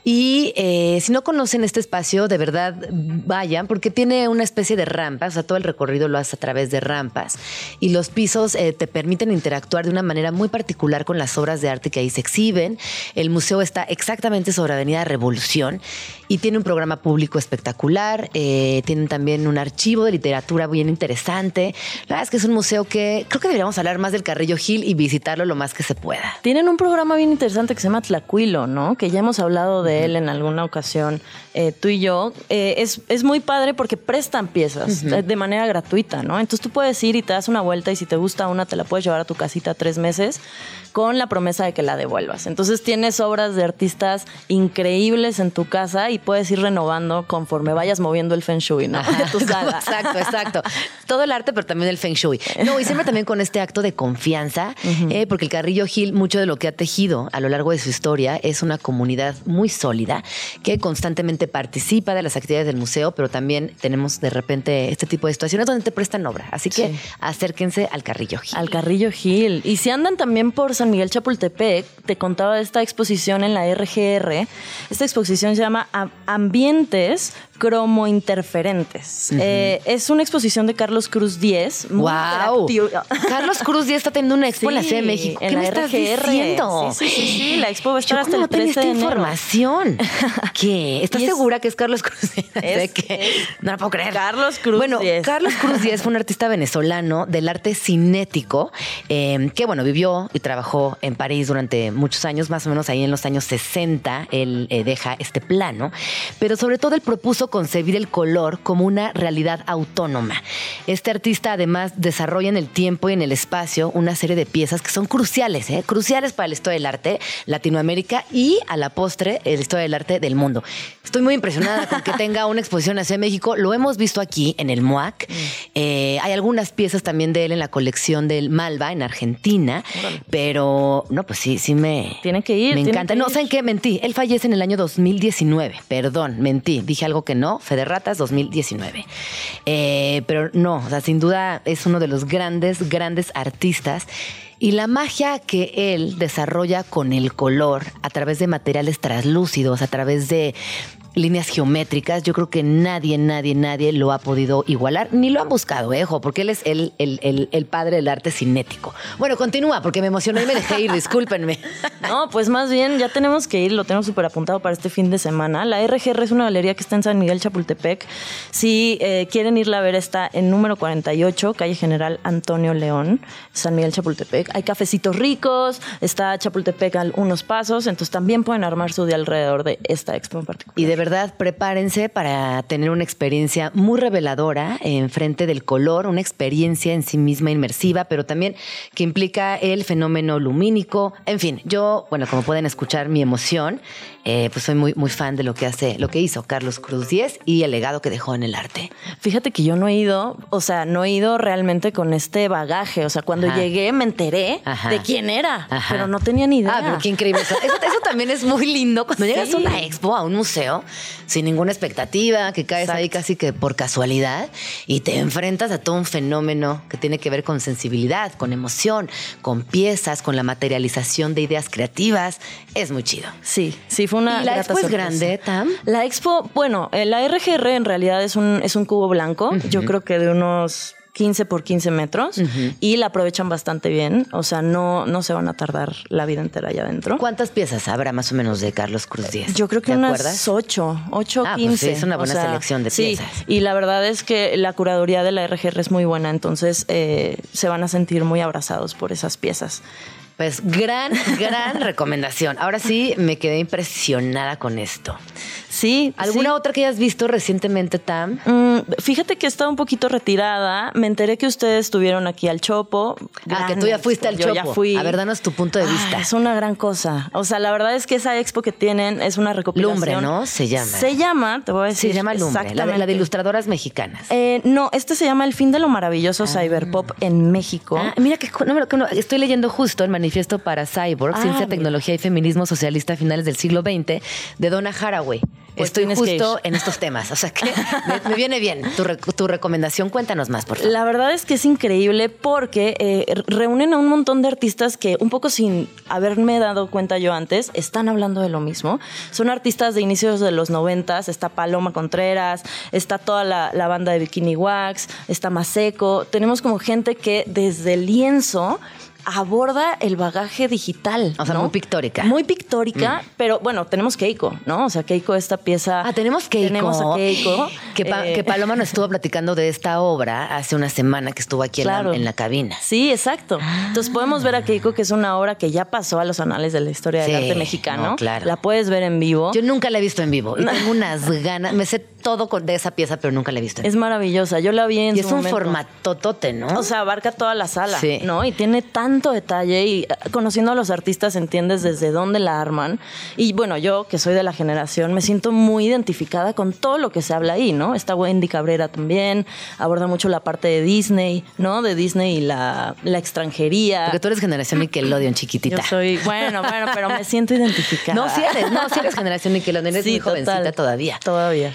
Speaker 2: Y eh, si no conocen este espacio, de verdad vayan, porque tiene una especie de rampas, o sea, todo el recorrido lo hace a través de rampas. Y los pisos eh, te permiten interactuar de una manera muy particular con las obras de arte que ahí se exhiben. El museo está exactamente sobre Avenida Revolución y tiene un programa público espectacular. eh, tienen también un archivo de literatura bien interesante. La verdad es que es un museo que creo que deberíamos hablar más del Carrillo Gil y visitarlo lo más que se pueda.
Speaker 5: Tienen un programa bien interesante que se llama Tlacuilo, ¿no? Que ya hemos hablado de él en alguna ocasión, eh, tú y yo. Eh, es, es muy padre porque prestan piezas eh, de manera gratuita, ¿no? Entonces tú puedes ir y te das una vuelta y si te gusta una, te la puedes llevar a tu casita tres meses con la promesa de que la devuelvas. Entonces tienes obras de artistas increíbles en tu casa y puedes ir renovando conforme vayas moviendo el feng shui, ¿no? De (laughs) tu sala. (laughs)
Speaker 2: Exacto, exacto. Todo el arte, pero también el feng shui. No, y siempre también con este acto de confianza, eh, porque el Carrillo Gil, mucho de lo que ha tejido a lo largo de su historia, es una comunidad muy sólida que constantemente participa de las actividades del museo, pero también tenemos de repente este tipo de situaciones donde te prestan obra. Así que
Speaker 5: Sí.
Speaker 2: acérquense al Carrillo Gil.
Speaker 5: Al Carrillo Gil. Y si andan también por San Miguel Chapultepec, te contaba de esta exposición en la RGR. Esta exposición se llama Ambientes Cromointerferentes. Eh, es una exposición de Carlos Cruz Díez. muy
Speaker 2: ¡Wow!
Speaker 5: interactiva.
Speaker 2: Carlos Cruz ya está teniendo una expo en la Ciudad de México.
Speaker 5: en
Speaker 2: ¿Qué
Speaker 5: la
Speaker 2: me estás
Speaker 5: RGR.
Speaker 2: diciendo?
Speaker 5: Sí, sí, sí, sí, la expo va a estar
Speaker 2: Yo
Speaker 5: hasta el
Speaker 2: no tenía
Speaker 5: 13
Speaker 2: esta
Speaker 5: de enero.
Speaker 2: información. (laughs) ¿Qué? ¿Estás
Speaker 5: es-
Speaker 2: segura que es Carlos Cruz? Díaz? (laughs)
Speaker 5: Es-
Speaker 2: ¿Qué?
Speaker 5: es
Speaker 2: no lo puedo creer.
Speaker 5: Carlos Cruz
Speaker 2: Bueno. Carlos Cruz Díez fue un artista venezolano del arte cinético eh, que, bueno, vivió y trabajó en París durante muchos años, más o menos ahí en los años 60. Él eh, deja este plano, pero sobre todo él propuso concebir el color como una realidad autónoma. Este artista además desarrolla en el tiempo y en el espacio una serie de piezas que son cruciales, ¿eh? cruciales para la historia del arte, Latinoamérica y a la postre la historia del arte del mundo. Estoy muy impresionada con que tenga una exposición hacia México. Lo hemos visto aquí en el MOAC. Eh, hay algunas piezas también de él en la colección del Malva en Argentina, pero no, pues sí, sí me.
Speaker 5: Tienen que ir,
Speaker 2: Me encanta. No. ¿saben qué? Mentí. Él fallece en el año 2019. Perdón, mentí. Dije algo que no. Fede Ratas 2019. Eh, pero no, o sea, sin duda es uno de los grandes, grandes artistas. Y la magia que él desarrolla con el color a través de materiales translúcidos, a través de líneas geométricas. Yo creo que nadie, nadie, nadie lo ha podido igualar, ni lo han buscado, ¿eh? ojo, porque él es el, el- el- el padre del arte cinético. Bueno, continúa, porque me emocioné y me dejé ir, discúlpenme. (laughs)
Speaker 5: No, pues más bien ya tenemos que ir, lo tenemos súper apuntado para este fin de semana. La RGR es una galería que está en San Miguel Chapultepec. Si eh, quieren irla a ver, está en número 48, calle General Antonio León, San Miguel Chapultepec. Hay cafecitos ricos, está Chapultepec a unos pasos, entonces también pueden armar su día alrededor de esta expo en particular.
Speaker 2: Y de verdad, prepárense para tener una experiencia muy reveladora en frente del color, una experiencia en sí misma inmersiva, pero también que implica el fenómeno lumínico. En fin, yo, bueno, como pueden escuchar mi emoción, eh, pues soy muy, muy fan de lo que hace, lo que hizo Carlos Cruz Diez y el legado que dejó en el arte.
Speaker 5: Fíjate que yo no he ido, o sea, no he ido realmente con este bagaje. O sea, cuando
Speaker 2: Ajá.
Speaker 5: llegué me enteré
Speaker 2: Ajá.
Speaker 5: de quién era,
Speaker 2: Ajá.
Speaker 5: pero no tenía ni idea.
Speaker 2: Ah, pero qué increíble. Eso, eso- eso también es muy lindo cuando llegas a
Speaker 5: Sí.
Speaker 2: una expo, a un museo, sin ninguna expectativa, que caes ahí casi que por casualidad y te enfrentas a todo un fenómeno que tiene que ver con sensibilidad, con emoción, con piezas, con la materialización de ideas creativas. Es muy chido.
Speaker 5: Sí, sí, fue una.
Speaker 2: ¿Y la expo es
Speaker 5: sorpresa.
Speaker 2: grande, Tam?
Speaker 5: La expo, bueno, eh, la RGR en realidad es un, es un cubo blanco, yo creo que de unos 15 por 15 metros, y la aprovechan bastante bien, o sea, no, no se van a tardar la vida entera allá adentro.
Speaker 2: ¿Cuántas piezas habrá más o menos de Carlos Cruz Díaz?
Speaker 5: Yo creo que
Speaker 2: ¿Te
Speaker 5: unas
Speaker 2: acuerdas?
Speaker 5: 8, 8,
Speaker 2: Ah, pues
Speaker 5: 15.
Speaker 2: sí, es una buena selección de
Speaker 5: sí,
Speaker 2: piezas.
Speaker 5: y la verdad es que la curaduría de la RGR es muy buena, entonces eh, se van a sentir muy abrazados por esas piezas.
Speaker 2: Pues gran, gran (laughs) recomendación. Ahora sí, me quedé impresionada con esto.
Speaker 5: Sí.
Speaker 2: ¿Alguna
Speaker 5: sí.
Speaker 2: otra que hayas visto recientemente, Tam?
Speaker 5: Mm, fíjate que estaba un poquito retirada. Me enteré que ustedes estuvieron aquí al Chopo.
Speaker 2: Ah, que tú ya fuiste al
Speaker 5: Yo ya
Speaker 2: Chopo.
Speaker 5: fui.
Speaker 2: A ver, danos tu punto de
Speaker 5: Ah,
Speaker 2: vista.
Speaker 5: es una gran cosa. O sea, la verdad es que esa expo que tienen es una recopilación.
Speaker 2: Lumbre, ¿no? Se llama.
Speaker 5: Se llama, te voy a decir.
Speaker 2: Se llama Lumbre, la de, la de ilustradoras mexicanas.
Speaker 5: Eh, no, este se llama El fin de lo maravilloso Cyberpop en México.
Speaker 2: Ah, mira que no, no, no, estoy leyendo justo el manifiesto para Cyborg,
Speaker 5: Ah,
Speaker 2: Ciencia,
Speaker 5: mira.
Speaker 2: Tecnología y Feminismo Socialista a finales del siglo XX de Donna Haraway.
Speaker 5: Pues
Speaker 2: estoy
Speaker 5: que
Speaker 2: justo en estos temas. O sea que (laughs) me, me viene bien tu, re- tu recomendación. Cuéntanos más, por favor.
Speaker 5: La verdad es que es increíble porque eh, reúnen a un montón de artistas que un poco sin haberme dado cuenta yo antes, están hablando de lo mismo. Son artistas de inicios de los noventas, está Paloma Contreras, está toda la, la banda de Bikini Wax, está Maseco. Tenemos como gente que desde el lienzo aborda el bagaje digital.
Speaker 2: O sea,
Speaker 5: ¿no?
Speaker 2: muy pictórica.
Speaker 5: Muy pictórica, pero bueno, tenemos Keiko, ¿no? O sea, Keiko, esta pieza.
Speaker 2: Ah, tenemos Keiko.
Speaker 5: Tenemos a Keiko.
Speaker 2: Que, Pa-
Speaker 5: Eh,
Speaker 2: que Paloma nos estuvo platicando de esta obra hace una semana que estuvo aquí en la-
Speaker 5: Claro.
Speaker 2: en, la, cabina.
Speaker 5: Sí, exacto. Entonces podemos ver a Keiko, que es una obra que ya pasó a los anales de la historia del arte mexicano.
Speaker 2: no, claro.
Speaker 5: La puedes ver en vivo.
Speaker 2: Yo nunca la he visto en vivo y (laughs) tengo unas ganas. Me sé todo con- de esa pieza, pero nunca la he visto
Speaker 5: es maravillosa. Yo la vi en
Speaker 2: Y
Speaker 5: su
Speaker 2: es un
Speaker 5: momento.
Speaker 2: formatotote, ¿no?
Speaker 5: O sea, abarca toda la sala,
Speaker 2: Sí.
Speaker 5: ¿no? Y tiene tanto detalle y eh, conociendo a los artistas entiendes desde dónde la arman. Y bueno, yo que soy de la generación me siento muy identificada con todo lo que se habla ahí, ¿no? Está Wendy Cabrera también, aborda mucho la parte de Disney, ¿no? De Disney y la, la extranjería.
Speaker 2: Porque tú eres generación Nickelodeon, (laughs) chiquitita.
Speaker 5: Yo soy, bueno, bueno, pero me siento identificada. (laughs)
Speaker 2: No, si eres, no, si eres generación Nickelodeon, eres muy jovencita
Speaker 5: total.
Speaker 2: todavía.
Speaker 5: Todavía.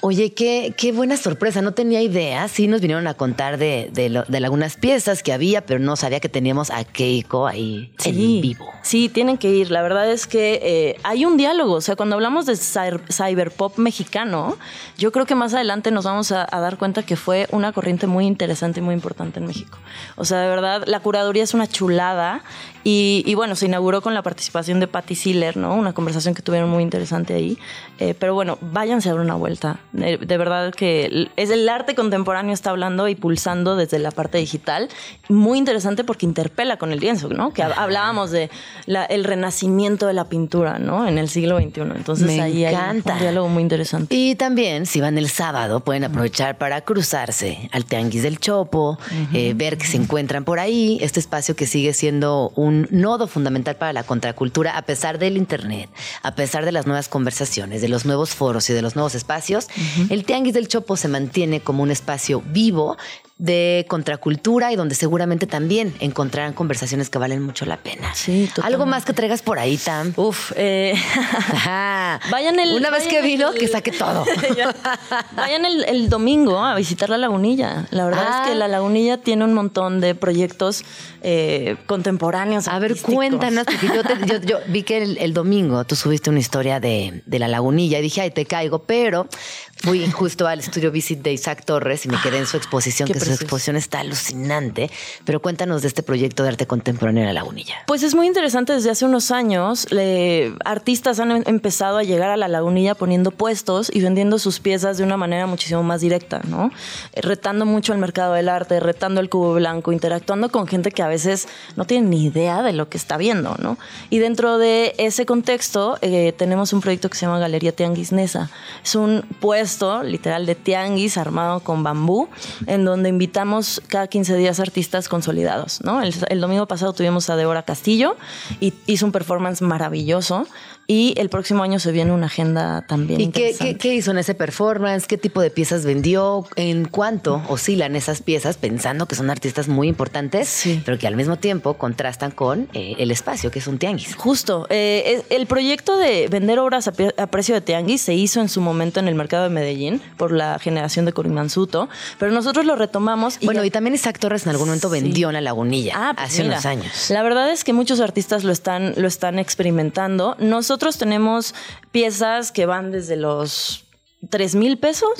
Speaker 2: Oye, qué, qué buena sorpresa, no tenía idea. Sí nos vinieron a contar de, de, lo- de algunas piezas que había, pero no sabía que teníamos a Keiko ahí en vivo.
Speaker 5: Sí, tienen que ir. La verdad es que eh, hay un diálogo. O sea, cuando hablamos de cyber- cyberpop mexicano, yo creo que más adelante nos vamos a, a dar cuenta que fue una corriente muy interesante y muy importante en México. O sea, de verdad, la curaduría es una chulada. Y, y bueno, se inauguró con la participación de Patty Siller, ¿no? Una conversación que tuvieron muy interesante ahí. Eh, pero bueno, váyanse a dar una vuelta. De, de verdad que es el arte contemporáneo está hablando y pulsando desde la parte digital. Muy interesante porque interpela con el lienzo, ¿no? Que hab- hablábamos de la- el renacimiento de la pintura, ¿no? En el siglo XXI. Entonces
Speaker 2: Me
Speaker 5: ahí hay
Speaker 2: encanta.
Speaker 5: un diálogo muy interesante.
Speaker 2: Y también, si van el sábado, pueden aprovechar para cruzarse al Tianguis del Chopo, eh, ver que se encuentran por ahí, este espacio que sigue siendo un nodo fundamental para la contracultura, a pesar del Internet, a pesar de las nuevas conversaciones, de los nuevos foros y de los nuevos espacios. El Tianguis del Chopo se mantiene como un espacio vivo de contracultura y donde seguramente también encontrarán conversaciones que valen mucho la pena.
Speaker 5: Sí, totalmente.
Speaker 2: Algo más que traigas por ahí, Tam.
Speaker 5: Uf, eh, (laughs)
Speaker 2: Ajá.
Speaker 5: Vayan el-
Speaker 2: Una vez que vino,
Speaker 5: el-
Speaker 2: que saque todo. (laughs)
Speaker 5: Vayan el, el domingo a visitar la lagunilla. La verdad
Speaker 2: Ah.
Speaker 5: es que la lagunilla tiene un montón de proyectos eh, contemporáneos.
Speaker 2: A ver, cuéntanos, porque yo, te- yo- yo vi que el, el domingo tú subiste una historia de, de la lagunilla y dije, ay, te caigo, pero fui justo al estudio Visit de Isaac Torres y me quedé en su exposición,
Speaker 5: Qué
Speaker 2: que su
Speaker 5: precioso.
Speaker 2: exposición está alucinante. Pero cuéntanos de este proyecto de arte contemporáneo en la lagunilla.
Speaker 5: Pues es muy interesante. Desde hace unos años, le- artistas han em- empezado a llegar a la lagunilla poniendo puestos y vendiendo sus piezas de una manera muchísimo más directa, ¿no? Retando mucho al mercado del arte, retando el cubo blanco, interactuando con gente que a veces no tiene ni idea de lo que está viendo, ¿no? Y dentro de ese contexto, eh, tenemos un proyecto que se llama Galería Tianguis Nesa. Es un puesto literal de tianguis armado con bambú, en donde invitamos cada 15 días artistas consolidados, ¿no? El, el domingo pasado tuvimos a Débora Castillo y hizo un performance maravilloso. Y el próximo año se viene una agenda también.
Speaker 2: ¿Y qué,
Speaker 5: interesante.
Speaker 2: qué, qué hizo en ese performance? ¿Qué tipo de piezas vendió? ¿En cuánto oscilan esas piezas? Pensando que son artistas muy importantes,
Speaker 5: Sí.
Speaker 2: pero que al mismo tiempo contrastan con eh, el espacio, que es un tianguis.
Speaker 5: Justo. eh, el proyecto de vender obras a, pre- a precio de tianguis se hizo en su momento en el mercado de Medellín por la generación de Corimansuto, pero nosotros lo retomamos. Y
Speaker 2: bueno,
Speaker 5: ya-
Speaker 2: y también Isaac Torres en algún momento
Speaker 5: Sí.
Speaker 2: vendió en la lagunilla
Speaker 5: Ah, pues
Speaker 2: hace
Speaker 5: mira,
Speaker 2: unos años.
Speaker 5: La verdad es que muchos artistas lo están, lo están experimentando. Nosotros tenemos piezas que van desde los 3 mil pesos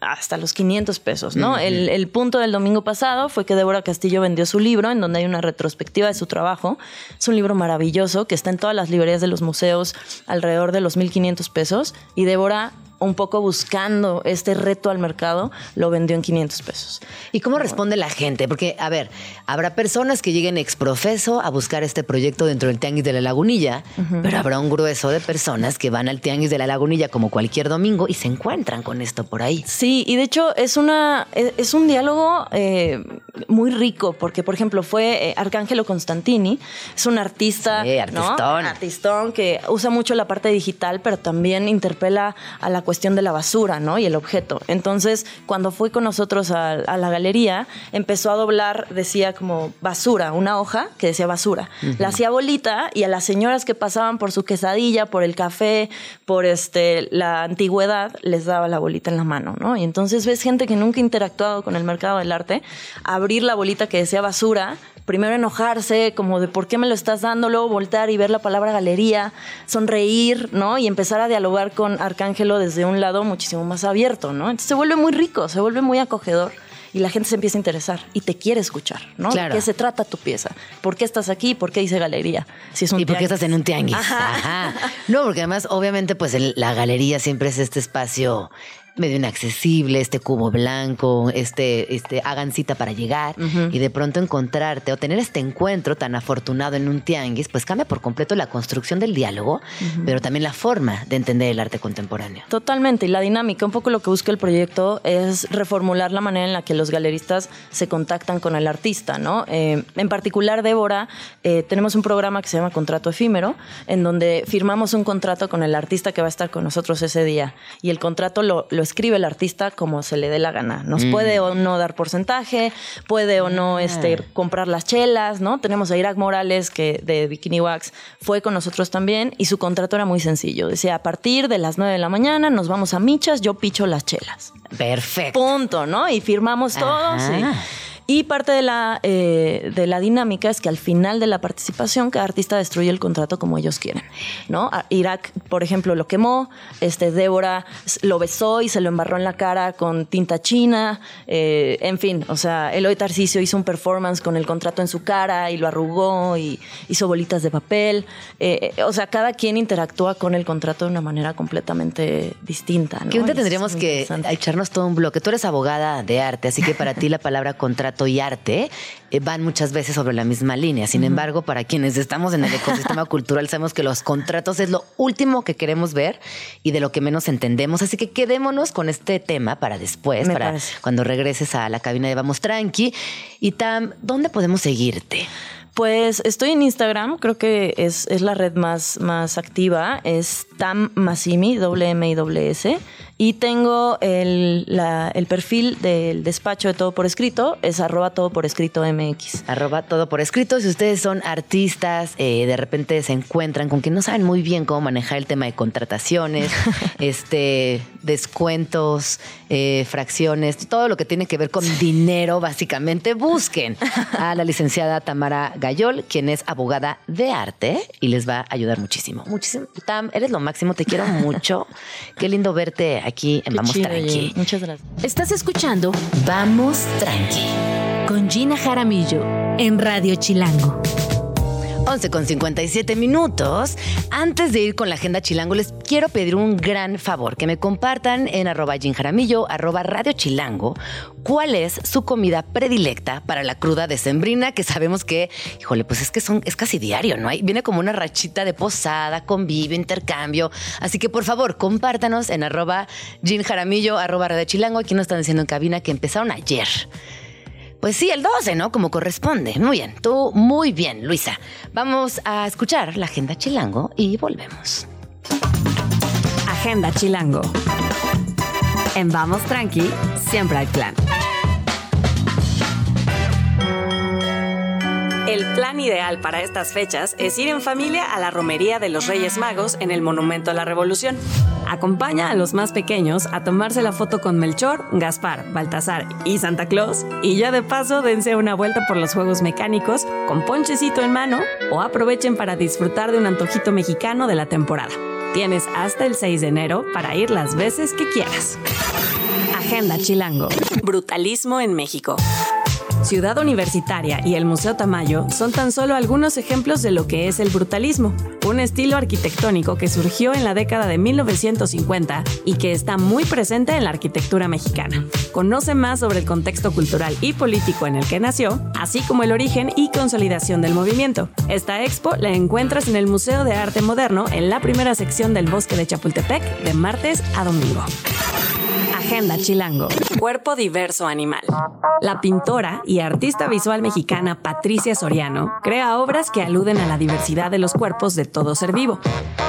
Speaker 5: hasta los 500 pesos, ¿no? el, el punto del domingo pasado fue que Débora Castillo vendió su libro, en donde hay una retrospectiva de su trabajo. Es un libro maravilloso que está en todas las librerías de los museos alrededor de los 1.500 pesos. Y Débora, un poco buscando este reto al mercado, lo vendió en 500 pesos.
Speaker 2: ¿Y cómo responde la gente? Porque, a ver, habrá personas que lleguen exprofeso a buscar este proyecto dentro del Tianguis de la Lagunilla, pero habrá un grueso de personas que van al Tianguis de la Lagunilla como cualquier domingo y se encuentran con esto por ahí.
Speaker 5: Sí, y de hecho es una es, es un diálogo eh, muy rico porque por ejemplo fue eh, Arcángelo Constantini, es un artista,
Speaker 2: Sí,
Speaker 5: ¿no?
Speaker 2: artistón.
Speaker 5: artistón que usa mucho la parte digital, pero también interpela a la cuestión de la basura, ¿no? Y el objeto. Entonces, cuando fue con nosotros a, a la galería, empezó a doblar, decía como basura, una hoja que decía basura. La hacía bolita y a las señoras que pasaban por su quesadilla, por el café, por este la antigüedad, les daba la bolita en la mano, ¿no? Y entonces ves gente que nunca ha interactuado con el mercado del arte, abrir la bolita que decía basura, primero enojarse, como de por qué me lo estás dando, luego voltar y ver la palabra galería, sonreír, ¿no? Y empezar a dialogar con Arcángelo desde un lado muchísimo más abierto, ¿no? Entonces se vuelve muy rico, se vuelve muy acogedor. Y la gente se empieza a interesar y te quiere escuchar, ¿no?
Speaker 2: Claro.
Speaker 5: ¿De qué se trata tu pieza? ¿Por qué estás aquí? ¿Por qué dice galería? Si es un
Speaker 2: ¿Y por qué estás en un tianguis?
Speaker 5: Ajá.
Speaker 2: Ajá. No, porque además, obviamente, pues el- la galería siempre es este espacio medio inaccesible, este cubo blanco, este, este hagan cita para llegar y de pronto encontrarte o tener este encuentro tan afortunado en un tianguis, pues cambia por completo la construcción del diálogo, pero también la forma de entender el arte contemporáneo.
Speaker 5: Totalmente, y la dinámica, un poco lo que busca el proyecto es reformular la manera en la que los galeristas se contactan con el artista, ¿no? Eh, en particular, Débora, eh, tenemos un programa que se llama Contrato Efímero, en donde firmamos un contrato con el artista que va a estar con nosotros ese día, y el contrato lo, lo escribe el artista como se le dé la gana. Nos puede o no dar porcentaje, puede o no este, comprar las chelas, ¿no? Tenemos a Irak Morales, que de Bikini Wax fue con nosotros también, y su contrato era muy sencillo. Decía, a partir de las 9 de la mañana nos vamos a Michas, yo picho las chelas.
Speaker 2: Perfecto.
Speaker 5: Punto, ¿no? Y firmamos todo.
Speaker 2: Ajá.
Speaker 5: Y parte de la, eh, de la dinámica es que al final de la participación cada artista destruye el contrato como ellos quieren, ¿no? Irak, por ejemplo, lo quemó, este, Débora lo besó y se lo embarró en la cara con tinta china, eh, en fin, o sea, Eloy Tarcisio hizo un performance con el contrato en su cara y lo arrugó y hizo bolitas de papel, eh, o sea, cada quien interactúa con el contrato de una manera completamente distinta, ¿no?
Speaker 2: Que
Speaker 5: es
Speaker 2: tendríamos que echarnos todo un bloque. Tú eres abogada de arte, así que para ti la palabra contrato y arte eh, van muchas veces sobre la misma línea. Sin embargo, para quienes estamos en el (laughs) ecosistema cultural, sabemos que los contratos es lo último que queremos ver y de lo que menos entendemos. Así que quedémonos con este tema para después,
Speaker 5: Me
Speaker 2: para
Speaker 5: parece.
Speaker 2: cuando regreses a la cabina de Vamos Tranqui. Y Tam, ¿dónde podemos seguirte?
Speaker 5: Pues estoy en Instagram, creo que es, es la red más, más activa, es Tam Massimi, doble M y doble S. Y tengo el, la- el perfil del despacho de Todo por Escrito, es arroba todo por escrito MX.
Speaker 2: Arroba todo por escrito. Si ustedes son artistas, eh, de repente se encuentran con que no saben muy bien cómo manejar el tema de contrataciones, (laughs) este, descuentos, eh, fracciones, todo lo que tiene que ver con dinero, básicamente, busquen a la licenciada Tamara Gayol, quien es abogada de arte y les va a ayudar muchísimo. Muchísimo. Tam, eres lo máximo, te quiero (laughs) mucho. Qué lindo verte aquí en
Speaker 5: Qué
Speaker 2: Vamos
Speaker 5: chido,
Speaker 2: Tranqui.
Speaker 5: Muchas gracias.
Speaker 1: Estás escuchando
Speaker 2: Vamos Tranqui.
Speaker 1: con Gina Jaramillo en Radio Chilango.
Speaker 2: 11 con 57 minutos. Antes de ir con la agenda chilango, les quiero pedir un gran favor, que me compartan en arroba Jin Jaramillo, arroba Radio Chilango, cuál es su comida predilecta para la cruda decembrina, que sabemos que, híjole, pues es que son, es casi diario, ¿no? Hay- Viene como una rachita de posada, convivio, intercambio. Así que por favor, compártanos en arroba Jin Jaramillo, arroba Radio Chilango. Aquí nos están diciendo en cabina que empezaron ayer. Pues sí, el 12, ¿no? Como corresponde. Muy bien, tú muy bien, Luisa. Vamos a escuchar la agenda chilango y volvemos.
Speaker 4: Agenda Chilango. En Vamos Tranqui, siempre hay plan. El plan ideal para estas fechas es ir en familia a la romería de los Reyes Magos en el Monumento a la Revolución. Acompaña a los más pequeños a tomarse la foto con Melchor, Gaspar, Baltasar y Santa Claus y ya de paso dense una vuelta por los juegos mecánicos con ponchecito en mano o aprovechen para disfrutar de un antojito mexicano de la temporada. Tienes hasta el 6 de enero para ir las veces que quieras. Agenda Chilango. Brutalismo en México. Ciudad Universitaria y el Museo Tamayo son tan solo algunos ejemplos de lo que es el brutalismo, un estilo arquitectónico que surgió en la década de 1950 y que está muy presente en la arquitectura mexicana. Conoce más sobre el contexto cultural y político en el que nació, así como el origen y consolidación del movimiento. Esta expo la encuentras en el Museo de Arte Moderno en la primera sección del Bosque de Chapultepec de martes a domingo. Agenda Chilango. Cuerpo diverso animal. La pintora y artista visual mexicana Patricia Soriano crea obras que aluden a la diversidad de los cuerpos de todo ser vivo.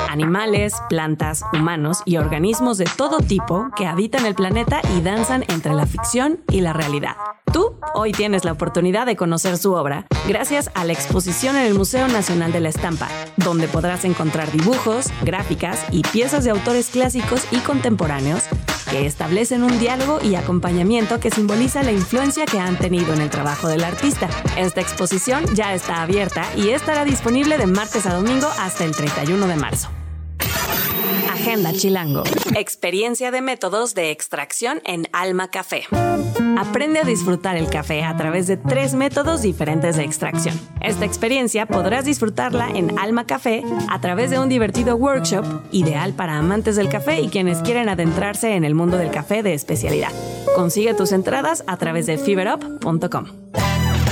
Speaker 4: Animales, plantas, humanos y organismos de todo tipo que habitan el planeta y danzan entre la ficción y la realidad. Tú hoy tienes la oportunidad de conocer su obra gracias a la exposición en el Museo Nacional de la Estampa, donde podrás encontrar dibujos, gráficas y piezas de autores clásicos y contemporáneos que establecen un diálogo y acompañamiento que simboliza la influencia que han tenido en el trabajo del artista. Esta exposición ya está abierta y estará disponible de martes a domingo hasta el 31 de marzo. Agenda Chilango. Experiencia de métodos de extracción en Alma Café. Aprende a disfrutar el café a través de tres métodos diferentes de extracción. Esta experiencia podrás disfrutarla en Alma Café a través de un divertido workshop ideal para amantes del café y quienes quieren adentrarse en el mundo del café de especialidad. Consigue tus entradas a través de feverup.com.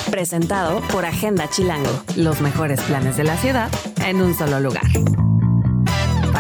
Speaker 4: Presentado por Agenda Chilango, los mejores planes de la ciudad en un solo lugar.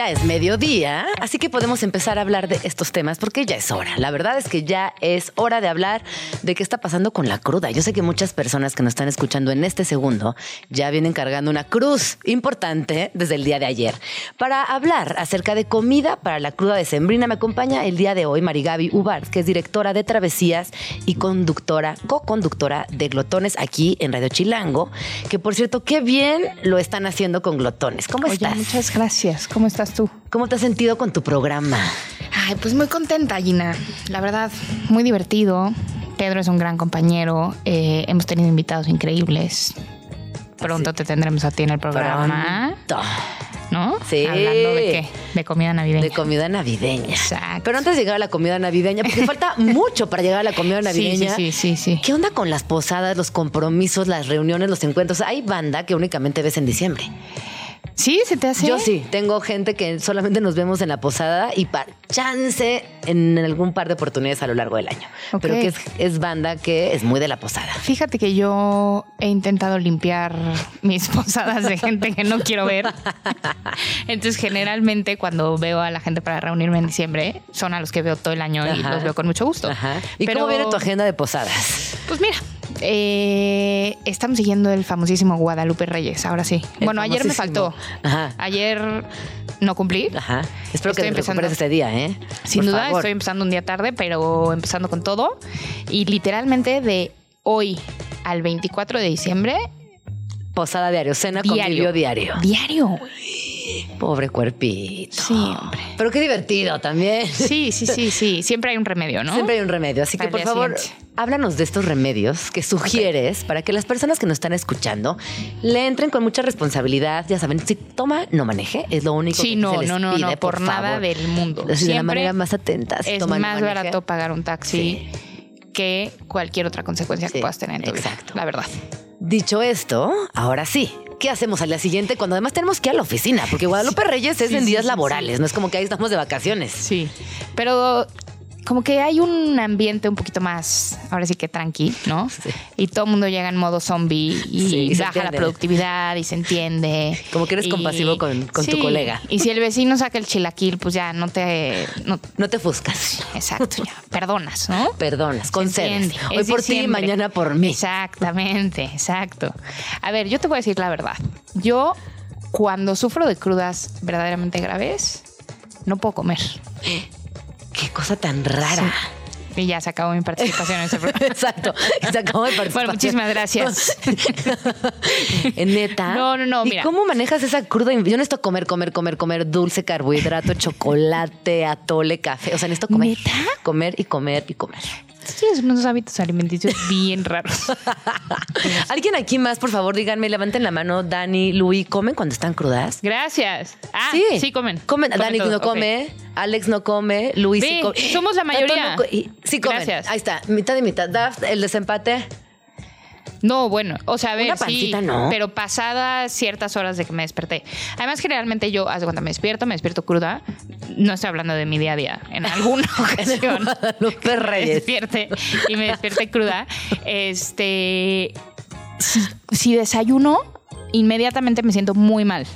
Speaker 2: Ya es mediodía, así que podemos empezar a hablar de estos temas porque ya es hora. La verdad es que ya es hora de hablar de qué está pasando con la cruda. Yo sé que muchas personas que nos están escuchando en este segundo ya vienen cargando una cruz importante desde el día de ayer. Para hablar acerca de comida para la cruda de Sembrina me acompaña el día de hoy Marigaby Ubart, que es directora de Travesías y conductora, co-conductora de Glotones aquí en Radio Chilango, que por cierto, qué bien lo están haciendo con Glotones. ¿Cómo
Speaker 6: Oye,
Speaker 2: estás?
Speaker 6: muchas gracias. ¿Cómo estás tú?
Speaker 2: ¿Cómo te has sentido con tu programa?
Speaker 6: Ay, pues muy contenta, Gina. La verdad, muy divertido. Pedro es un gran compañero. Eh, hemos tenido invitados increíbles. Pronto te tendremos a ti en el programa.
Speaker 2: Pronto.
Speaker 6: ¿No?
Speaker 2: Sí.
Speaker 6: Hablando de qué? De comida navideña.
Speaker 2: De comida navideña.
Speaker 6: Exacto.
Speaker 2: Pero antes de llegar a la comida navideña, porque falta (laughs) mucho para llegar a la comida
Speaker 6: Sí,
Speaker 2: navideña.
Speaker 6: sí, sí, sí, sí.
Speaker 2: ¿Qué onda con las posadas, los compromisos, las reuniones, los encuentros? Hay banda que únicamente ves en diciembre.
Speaker 6: ¿Sí? ¿Se te hace?
Speaker 2: Yo sí, tengo gente que solamente nos vemos en la posada y para chance en algún par de oportunidades a lo largo del año. Pero que es, es banda que es muy de la posada.
Speaker 6: Fíjate que yo he intentado limpiar (laughs) mis posadas de gente que no quiero ver. (laughs) Entonces, generalmente cuando veo a la gente para reunirme en diciembre, son a los que veo todo el año y los veo con mucho gusto.
Speaker 2: Ajá. ¿Y
Speaker 6: Pero-
Speaker 2: cómo viene tu agenda de posadas?
Speaker 6: Pues mira, eh, estamos siguiendo el famosísimo Guadalupe Reyes, ahora sí.
Speaker 2: El
Speaker 6: bueno, ayer me faltó.
Speaker 2: Ajá.
Speaker 6: Ayer no cumplí.
Speaker 2: Ajá. Espero
Speaker 6: Estoy
Speaker 2: que
Speaker 6: empezando.
Speaker 2: este día, ¿eh?
Speaker 6: Sin
Speaker 2: Por
Speaker 6: duda,
Speaker 2: favor.
Speaker 6: estoy empezando un día tarde, pero empezando con todo. Y literalmente de hoy al 24 de diciembre,
Speaker 2: Posada diario, cena
Speaker 6: diario.
Speaker 2: convivio diario.
Speaker 6: Diario.
Speaker 2: Pobre cuerpito.
Speaker 6: Sí, hombre.
Speaker 2: Pero qué divertido también.
Speaker 6: Sí, sí, sí, sí. Siempre hay un remedio, ¿no?
Speaker 2: Siempre hay un remedio. Así que, por favor,
Speaker 6: siguiente.
Speaker 2: háblanos de estos remedios que sugieres para que las personas que nos están escuchando le entren con mucha responsabilidad. Ya saben, si toma, no maneje. Es lo único
Speaker 6: Sí,
Speaker 2: que
Speaker 6: no,
Speaker 2: se les
Speaker 6: no, no,
Speaker 2: pide,
Speaker 6: no, por, nada
Speaker 2: favor.
Speaker 6: del mundo.
Speaker 2: Así de la
Speaker 6: Siempre
Speaker 2: manera más atenta. si
Speaker 6: es más barato pagar un taxi que cualquier otra consecuencia
Speaker 2: Sí,
Speaker 6: que puedas tener en tu vida,
Speaker 2: exacto.
Speaker 6: La verdad.
Speaker 2: Dicho esto, ahora sí. ¿Qué hacemos al día siguiente cuando además tenemos que ir a la oficina? Porque Guadalupe Reyes es
Speaker 6: Sí,
Speaker 2: en días
Speaker 6: sí,
Speaker 2: laborales, no es como que ahí estamos de vacaciones.
Speaker 6: Sí. Pero como que hay un ambiente un poquito más, ahora sí que tranqui, ¿no?
Speaker 2: Sí.
Speaker 6: Y todo el mundo llega en modo zombie y
Speaker 2: Sí, y se
Speaker 6: baja la productividad y se entiende.
Speaker 2: Como que eres
Speaker 6: Y-
Speaker 2: compasivo con- con tu colega.
Speaker 6: Y si el vecino saca el chilaquil, pues ya no te... no-
Speaker 2: No te fuscas.
Speaker 6: exacto, ya. Perdonas, ¿no?
Speaker 2: Perdonas, concedes. Hoy por ti, mañana por mí.
Speaker 6: Exactamente, exacto. A ver, yo te voy a decir la verdad. Yo, cuando sufro de crudas verdaderamente graves, no puedo comer.
Speaker 2: Qué cosa tan rara.
Speaker 6: Y ya se acabó mi participación en este (laughs) programa.
Speaker 2: Exacto. Se acabó de participar.
Speaker 6: Bueno, muchísimas gracias. (laughs)
Speaker 2: Neta.
Speaker 6: No, no, no,
Speaker 2: ¿Y
Speaker 6: mira.
Speaker 2: cómo manejas esa cruda? Yo necesito comer, comer, comer, comer dulce, carbohidrato, (laughs) chocolate, atole, café. O sea, necesito comer.
Speaker 6: ¿Neta?
Speaker 2: Comer y comer y comer.
Speaker 6: Tienes unos hábitos alimenticios bien raros. (laughs)
Speaker 2: Alguien aquí más, por favor, díganme, levanten la mano. Dani, Luis, ¿comen cuando están crudas?
Speaker 6: Gracias. Ah,
Speaker 2: sí,
Speaker 6: sí, comen.
Speaker 2: Comen. Dani
Speaker 6: todo,
Speaker 2: no come, Alex no come, Luis sí come.
Speaker 6: somos la mayoría.
Speaker 2: no sí comen.
Speaker 6: Gracias.
Speaker 2: Ahí está, mitad y mitad. Daft, el desempate.
Speaker 6: No, bueno, o sea, a ver,
Speaker 2: Una
Speaker 6: sí,
Speaker 2: ¿no?
Speaker 6: pero pasadas ciertas horas de que me desperté. Además, generalmente yo, haz cuenta, me despierto, me despierto cruda. No estoy hablando de mi día a día. En alguna (laughs) ocasión (laughs) me despierte y me despierte cruda. Este, si, si desayuno, inmediatamente me siento muy mal.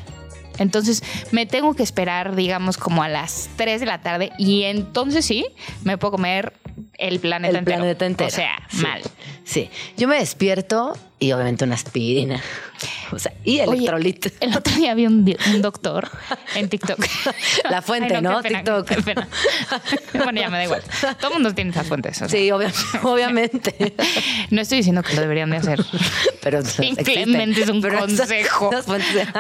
Speaker 6: Entonces me tengo que esperar, digamos, como a las 3 de la tarde y entonces sí, me puedo comer el planeta
Speaker 2: El
Speaker 6: entero.
Speaker 2: planeta entero.
Speaker 6: O sea,
Speaker 2: Sí.
Speaker 6: mal.
Speaker 2: Sí. Yo me despierto y obviamente una aspirina. O sea, y
Speaker 6: Oye,
Speaker 2: electrolit.
Speaker 6: el otro día vi un, doctor en TikTok. (laughs)
Speaker 2: La fuente, ¿no?
Speaker 6: qué pena,
Speaker 2: TikTok.
Speaker 6: qué pena. (laughs) Bueno, ya me da igual. Todo el mundo tiene esas fuentes. o sea,
Speaker 2: Sí, obvia- (laughs) obviamente.
Speaker 6: No estoy diciendo que lo deberían de hacer.
Speaker 2: Pero
Speaker 6: Simplemente es un
Speaker 2: Pero
Speaker 6: consejo.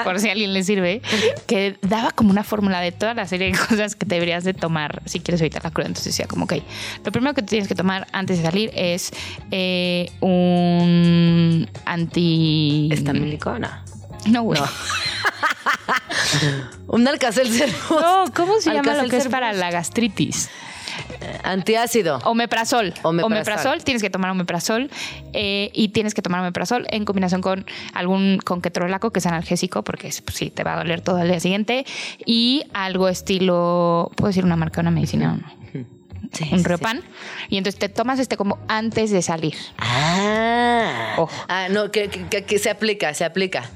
Speaker 6: Por si a alguien le sirve. Que daba como una fórmula de toda la serie de cosas que deberías de tomar si quieres evitar la cruda. Entonces decía como, ok, lo primero que tienes que tomar antes de salir es eh, un anti...
Speaker 2: ¿Estamílico? No.
Speaker 6: Güey.
Speaker 2: No. (laughs) Un alcacelcer.
Speaker 6: No, ¿cómo se llama lo que es para la gastritis?
Speaker 2: Antiácido.
Speaker 6: Omeprazol.
Speaker 2: Omeprazol.
Speaker 6: Omeprazol. Tienes que tomar omeprazol eh, y tienes que tomar omeprazol en combinación con algún con ketorolaco que es analgésico porque es- pues, sí te va a doler todo el día siguiente y algo estilo, puedo decir una marca, una medicina, un,
Speaker 2: Sí,
Speaker 6: un
Speaker 2: sí,
Speaker 6: Riopan y entonces te tomas este como antes de salir.
Speaker 2: Ah.
Speaker 6: Ojo.
Speaker 2: Ah, no, que, que- se aplica, se aplica.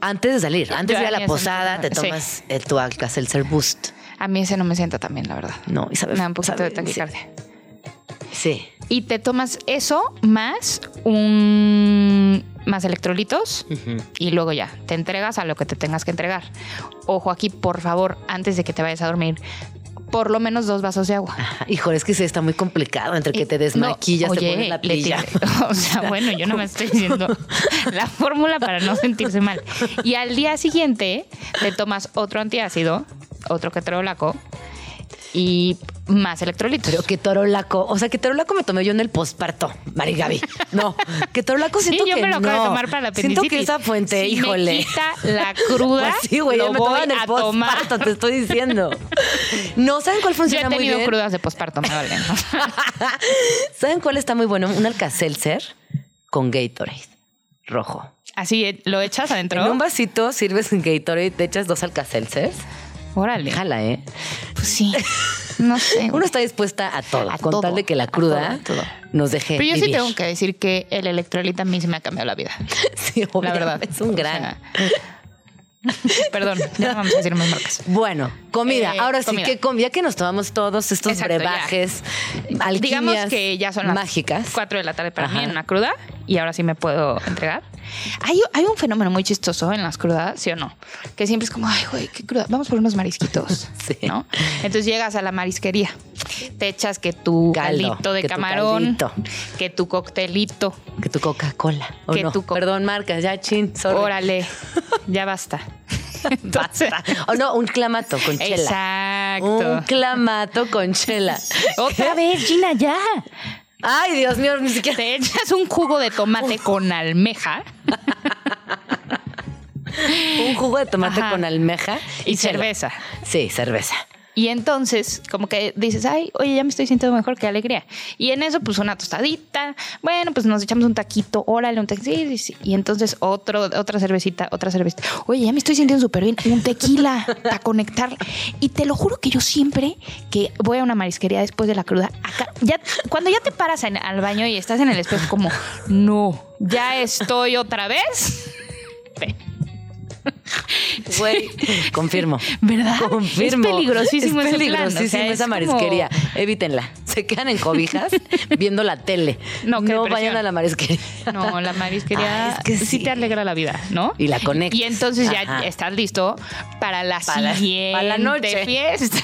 Speaker 2: Antes de salir, antes de ir a la posada, te
Speaker 6: sí.
Speaker 2: tomas eh, tu Alka-Seltzer Boost.
Speaker 6: A mí ese no me sienta tan bien, la verdad.
Speaker 2: No, y sabe,
Speaker 6: Me da un poquito
Speaker 2: sabe-
Speaker 6: de taquicardia.
Speaker 2: Sí.
Speaker 6: Y te tomas eso más un más electrolitos y luego ya te entregas a lo que te tengas que entregar. Ojo aquí, por favor, antes de que te vayas a dormir, por lo menos dos vasos de agua.
Speaker 2: Ajá. Híjole, es que sí está muy complicado entre que te
Speaker 6: No,
Speaker 2: desmaquillas, te
Speaker 6: oye,
Speaker 2: pones la
Speaker 6: tiré- (laughs) O sea, bueno, yo no me estoy diciendo (laughs) la fórmula para no sentirse mal. Y al día siguiente te tomas otro antiácido, otro ketorolaco y más electrolitos.
Speaker 2: Pero que torolaco, o sea, que torolaco me tomé yo en el posparto, Mari Gaby. No, que torolaco
Speaker 6: Sí,
Speaker 2: siento
Speaker 6: yo
Speaker 2: que
Speaker 6: me lo acabo
Speaker 2: no.
Speaker 6: de tomar para la
Speaker 2: Siento que esa fuente,
Speaker 6: Si
Speaker 2: híjole.
Speaker 6: Me quita la cruda. (laughs)
Speaker 2: Pues sí, güey, yo me tomaba en el posparto, te estoy diciendo. No, ¿saben cuál
Speaker 6: Yo he
Speaker 2: funciona muy bien?
Speaker 6: crudas de posparto, me valen. (laughs)
Speaker 2: ¿Saben cuál está muy bueno? Un Alka-Seltzer con Gatorade rojo.
Speaker 6: Así eh, lo echas adentro.
Speaker 2: En un vasito sirves un Gatorade te echas dos alcacelces.
Speaker 6: Órale.
Speaker 2: Jala, ¿eh?
Speaker 6: Pues sí. No sé. (laughs)
Speaker 2: Uno está dispuesta a todo,
Speaker 6: A
Speaker 2: con
Speaker 6: todo,
Speaker 2: tal de que la
Speaker 6: a
Speaker 2: cruda
Speaker 6: todo, a todo.
Speaker 2: nos deje
Speaker 6: Pero yo sí tengo que decir que el electrolita a mí se me ha cambiado la vida. (laughs)
Speaker 2: Sí,
Speaker 6: La verdad.
Speaker 2: Es un
Speaker 6: O
Speaker 2: gran.
Speaker 6: sea, (laughs) Perdón, ya no vamos a decir más marcas.
Speaker 2: Bueno, comida.
Speaker 6: Eh,
Speaker 2: Ahora sí,
Speaker 6: comida.
Speaker 2: ¿qué com- ya que nos tomamos todos estos
Speaker 6: Exacto,
Speaker 2: brebajes,
Speaker 6: Digamos que ya son las
Speaker 2: mágicas.
Speaker 6: 4 de la tarde para mí
Speaker 2: Ajá.
Speaker 6: en una cruda y ahora sí me puedo entregar. Hay, hay un fenómeno muy chistoso en las crudas, ¿sí o no? Que siempre es como, ay, güey, qué cruda. Vamos por unos marisquitos, (laughs)
Speaker 2: Sí.
Speaker 6: ¿no? Entonces llegas a la marisquería, te echas que tu
Speaker 2: Caldo,
Speaker 6: caldito de
Speaker 2: que tu
Speaker 6: camarón,
Speaker 2: caldito.
Speaker 6: que tu coctelito,
Speaker 2: Que tu Coca-Cola. ¿o
Speaker 6: Que
Speaker 2: no?
Speaker 6: tu co-
Speaker 2: Perdón, marcas, ya chin, sorry.
Speaker 6: órale, (laughs) ya basta. Entonces-
Speaker 2: O no, un clamato con chela.
Speaker 6: Exacto.
Speaker 2: Un clamato con chela. (laughs)
Speaker 6: Otra vez, Gina, ya.
Speaker 2: Ay, Dios mío, ni siquiera.
Speaker 6: Te echas un jugo de tomate con almeja (laughs)
Speaker 2: Un jugo de tomate
Speaker 6: Ajá.
Speaker 2: con almeja
Speaker 6: y cerveza.
Speaker 2: Sí, cerveza.
Speaker 6: Y entonces, como que dices, ay, oye, ya me estoy sintiendo mejor, qué alegría. Y en eso, pues una tostadita. Bueno, pues nos echamos un taquito, órale, un taquito. Sí, sí. Y entonces otro, otra cervecita, otra cervecita. Oye, ya me estoy sintiendo súper bien. Un tequila (laughs) para conectar. Y te lo juro que yo siempre que voy a una marisquería después de la cruda, cuando ya te paras al baño y estás en el espejo, como, no, ya estoy otra vez.
Speaker 2: Güey, (laughs) confirmo.
Speaker 6: ¿Verdad?
Speaker 2: Confirmo.
Speaker 6: Es peligrosísimo
Speaker 2: Es
Speaker 6: ese plan, o
Speaker 2: peligrosísimo
Speaker 6: es
Speaker 2: esa
Speaker 6: como-
Speaker 2: marisquería. Evítenla. Se quedan en cobijas (laughs) viendo la tele.
Speaker 6: No,
Speaker 2: no vayan a la marisquería.
Speaker 6: No, la marisquería (laughs)
Speaker 2: es que
Speaker 6: sí.
Speaker 2: sí.
Speaker 6: te alegra la vida, ¿no?
Speaker 2: Y la conectas.
Speaker 6: Y entonces ya estás listo para la
Speaker 2: Para la-
Speaker 6: siguiente
Speaker 2: para la noche.
Speaker 6: fiesta.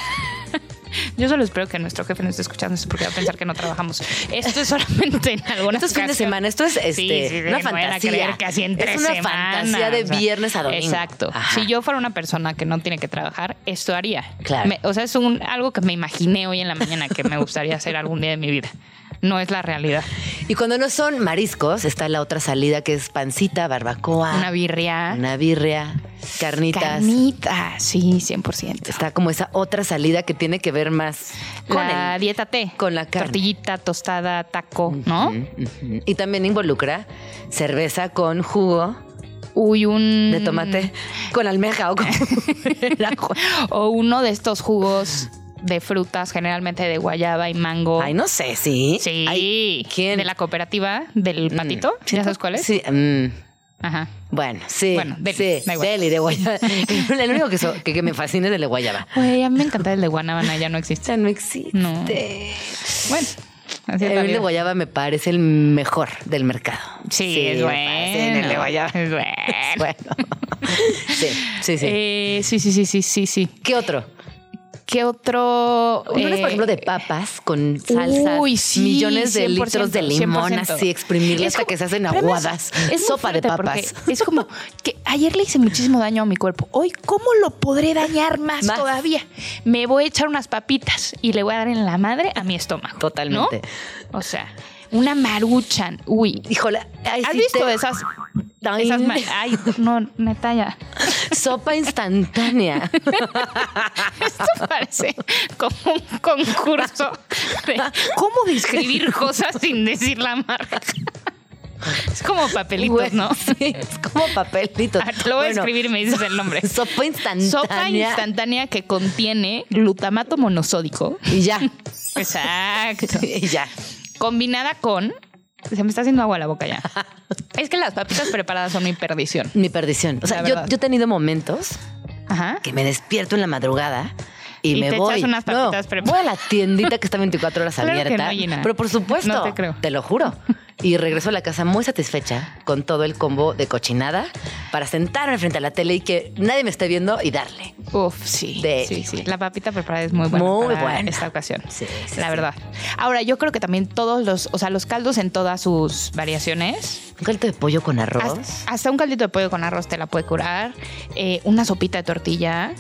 Speaker 6: (laughs) Yo solo espero que nuestro jefe no esté escuchando esto porque va a pensar que no trabajamos. Esto es solamente en algunas
Speaker 2: Esto es fin de semana, esto es este,
Speaker 6: Sí, sí,
Speaker 2: una
Speaker 6: no vayan a
Speaker 2: fantasía.
Speaker 6: creer que así entre
Speaker 2: es una
Speaker 6: semana,
Speaker 2: fantasía de
Speaker 6: o sea,
Speaker 2: viernes a domingo.
Speaker 6: Exacto.
Speaker 2: Ajá.
Speaker 6: Si yo fuera una persona que no tiene que trabajar, esto haría.
Speaker 2: Claro.
Speaker 6: Me- o sea, es un, algo que me imaginé hoy en la mañana que me gustaría hacer algún día de mi vida. No es la realidad.
Speaker 2: Y cuando no son mariscos, está la otra salida que es pancita, barbacoa,
Speaker 6: Una birria.
Speaker 2: una birria, carnitas.
Speaker 6: Carnita, sí, 100%.
Speaker 2: Está como esa otra salida que tiene que ver más con
Speaker 6: la
Speaker 2: el
Speaker 6: dieta T.
Speaker 2: con la carne.
Speaker 6: Tortillita, tostada, taco, ¿no?
Speaker 2: Y también involucra cerveza con jugo
Speaker 6: Uy, un...
Speaker 2: de tomate con almeja o con (laughs)
Speaker 6: o uno de estos jugos de frutas, generalmente de guayaba y mango.
Speaker 2: Ay, no sé, sí.
Speaker 6: Sí.
Speaker 2: Ay, ¿Quién?
Speaker 6: De la cooperativa del
Speaker 2: Mm.
Speaker 6: patito.
Speaker 2: ¿Sí,
Speaker 6: ¿Ya sabes cuál es?
Speaker 2: Sí. mm,
Speaker 6: Ajá.
Speaker 2: bueno, sí.
Speaker 6: Bueno, deli,
Speaker 2: sí,
Speaker 6: da igual.
Speaker 2: deli de guayaba. (laughs) El único que, so- que, que me fascina es el de guayaba.
Speaker 6: Güey, a mí me encanta el de guanábana, ya no existe.
Speaker 2: Ya no existe.
Speaker 6: No. Bueno, así
Speaker 2: El de guayaba me parece el mejor del mercado.
Speaker 6: Sí, es bueno.
Speaker 2: el de guayaba.
Speaker 6: Es bueno. (laughs)
Speaker 2: Bueno. (laughs) sí, sí, sí.
Speaker 6: Eh, sí, sí, sí, sí, sí, sí.
Speaker 2: ¿Qué otro?
Speaker 6: ¿Qué otro?
Speaker 2: Uno es, por
Speaker 6: eh,
Speaker 2: ejemplo, de papas con salsas,
Speaker 6: Uy, sí,
Speaker 2: millones de
Speaker 6: 100%,
Speaker 2: litros de limón,
Speaker 6: 100%.
Speaker 2: así exprimirle hasta
Speaker 6: como-
Speaker 2: que se hacen aguadas.
Speaker 6: es
Speaker 2: Sopa de papas.
Speaker 6: Es como que ayer le hice muchísimo daño a mi cuerpo. Hoy, ¿cómo lo podré dañar más,
Speaker 2: Más.
Speaker 6: todavía? Me voy a echar unas papitas y le voy a dar en la madre a mi estómago.
Speaker 2: Totalmente.
Speaker 6: ¿no? O sea, una maruchan. Uy.
Speaker 2: Híjole, ay,
Speaker 6: ¿Has
Speaker 2: sí
Speaker 6: visto
Speaker 2: te-
Speaker 6: esas?
Speaker 2: Ay.
Speaker 6: esas Ay, no, neta ya.
Speaker 2: Sopa instantánea. (laughs)
Speaker 6: Esto parece como un concurso de cómo describir cosas sin decir la marca. Es como papelitos,
Speaker 2: Güey,
Speaker 6: ¿no?
Speaker 2: Sí, es como papelitos.
Speaker 6: Ah, te lo voy
Speaker 2: Bueno,
Speaker 6: a escribir y me dices el nombre. (laughs)
Speaker 2: Sopa instantánea.
Speaker 6: Sopa instantánea que contiene glutamato monosódico.
Speaker 2: Y ya. (laughs)
Speaker 6: Exacto.
Speaker 2: Y ya.
Speaker 6: Combinada con. Se me está haciendo agua la boca ya. (laughs) Es que las papitas preparadas son mi perdición.
Speaker 2: Mi perdición. O sea, yo, he tenido momentos
Speaker 6: Ajá.
Speaker 2: que me despierto en la madrugada y,
Speaker 6: Y
Speaker 2: me
Speaker 6: te
Speaker 2: voy.
Speaker 6: echas unas
Speaker 2: No, voy a la tiendita que está 24 horas
Speaker 6: Claro que
Speaker 2: abierta.
Speaker 6: no, Gina.
Speaker 2: pero por supuesto,
Speaker 6: No te creo.
Speaker 2: lo juro. Y regreso a la casa muy satisfecha con todo el combo de cochinada para sentarme frente a la tele y que nadie me esté viendo y darle.
Speaker 6: Uf, sí.
Speaker 2: De-
Speaker 6: sí, sí. La papita preparada es muy buena
Speaker 2: Muy
Speaker 6: para
Speaker 2: buena.
Speaker 6: esta ocasión.
Speaker 2: Sí, sí,
Speaker 6: la
Speaker 2: sí.
Speaker 6: verdad. Ahora, yo creo que también todos los, o sea, los caldos en todas sus variaciones.
Speaker 2: Un caldo de pollo con arroz.
Speaker 6: Hasta, hasta un caldito de pollo con arroz te la puede curar. Eh, una sopita de tortilla.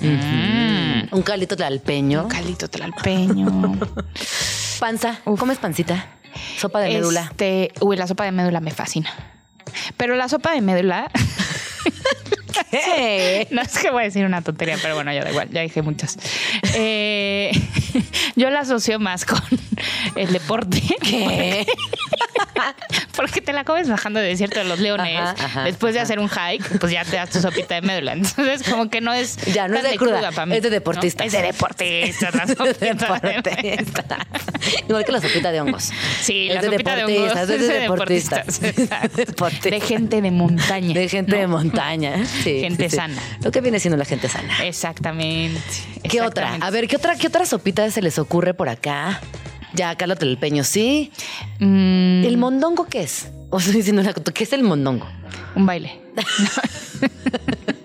Speaker 6: Mm.
Speaker 2: Un caldito de alpeño.
Speaker 6: Un caldito tlalpeño. (laughs)
Speaker 2: Panza.
Speaker 6: Uf.
Speaker 2: ¿Comes pancita? Sopa de médula.
Speaker 6: Este, uy, la sopa de médula me fascina. Pero la sopa de médula. (laughs) (laughs) No es que voy a decir una tontería, pero bueno, ya da igual, ya dije muchas. Eh, (laughs) yo la asocio más con el deporte.
Speaker 2: ¿Qué? (laughs)
Speaker 6: Porque te la comes bajando del desierto de los leones.
Speaker 2: Ajá, ajá,
Speaker 6: después de hacer un hike, pues ya te das tu sopita de médula. Entonces, como que no es.
Speaker 2: Ya, no es de cruda,
Speaker 6: mí,
Speaker 2: es de
Speaker 6: ¿no?
Speaker 2: deportistas.
Speaker 6: Es de deportistas. la sopita de
Speaker 2: Deportista. Igual que la sopita de hongos.
Speaker 6: Sí,
Speaker 2: Es
Speaker 6: la
Speaker 2: de
Speaker 6: sopita de hongos
Speaker 2: es de deportistas. Deportistas.
Speaker 6: De gente de montaña.
Speaker 2: De gente de montaña. Sí,
Speaker 6: Gente
Speaker 2: sí,
Speaker 6: sana.
Speaker 2: Lo que viene siendo la gente sana.
Speaker 6: Exactamente.
Speaker 2: ¿Qué otra? A ver, ¿qué otra, ¿qué otra sopita se les ocurre por acá? Ya, Carlos el peño, sí.
Speaker 6: Mm,
Speaker 2: ¿El mondongo qué es? O estoy (laughs) diciendo una cosa, ¿qué es el mondongo?
Speaker 6: un baile. (laughs)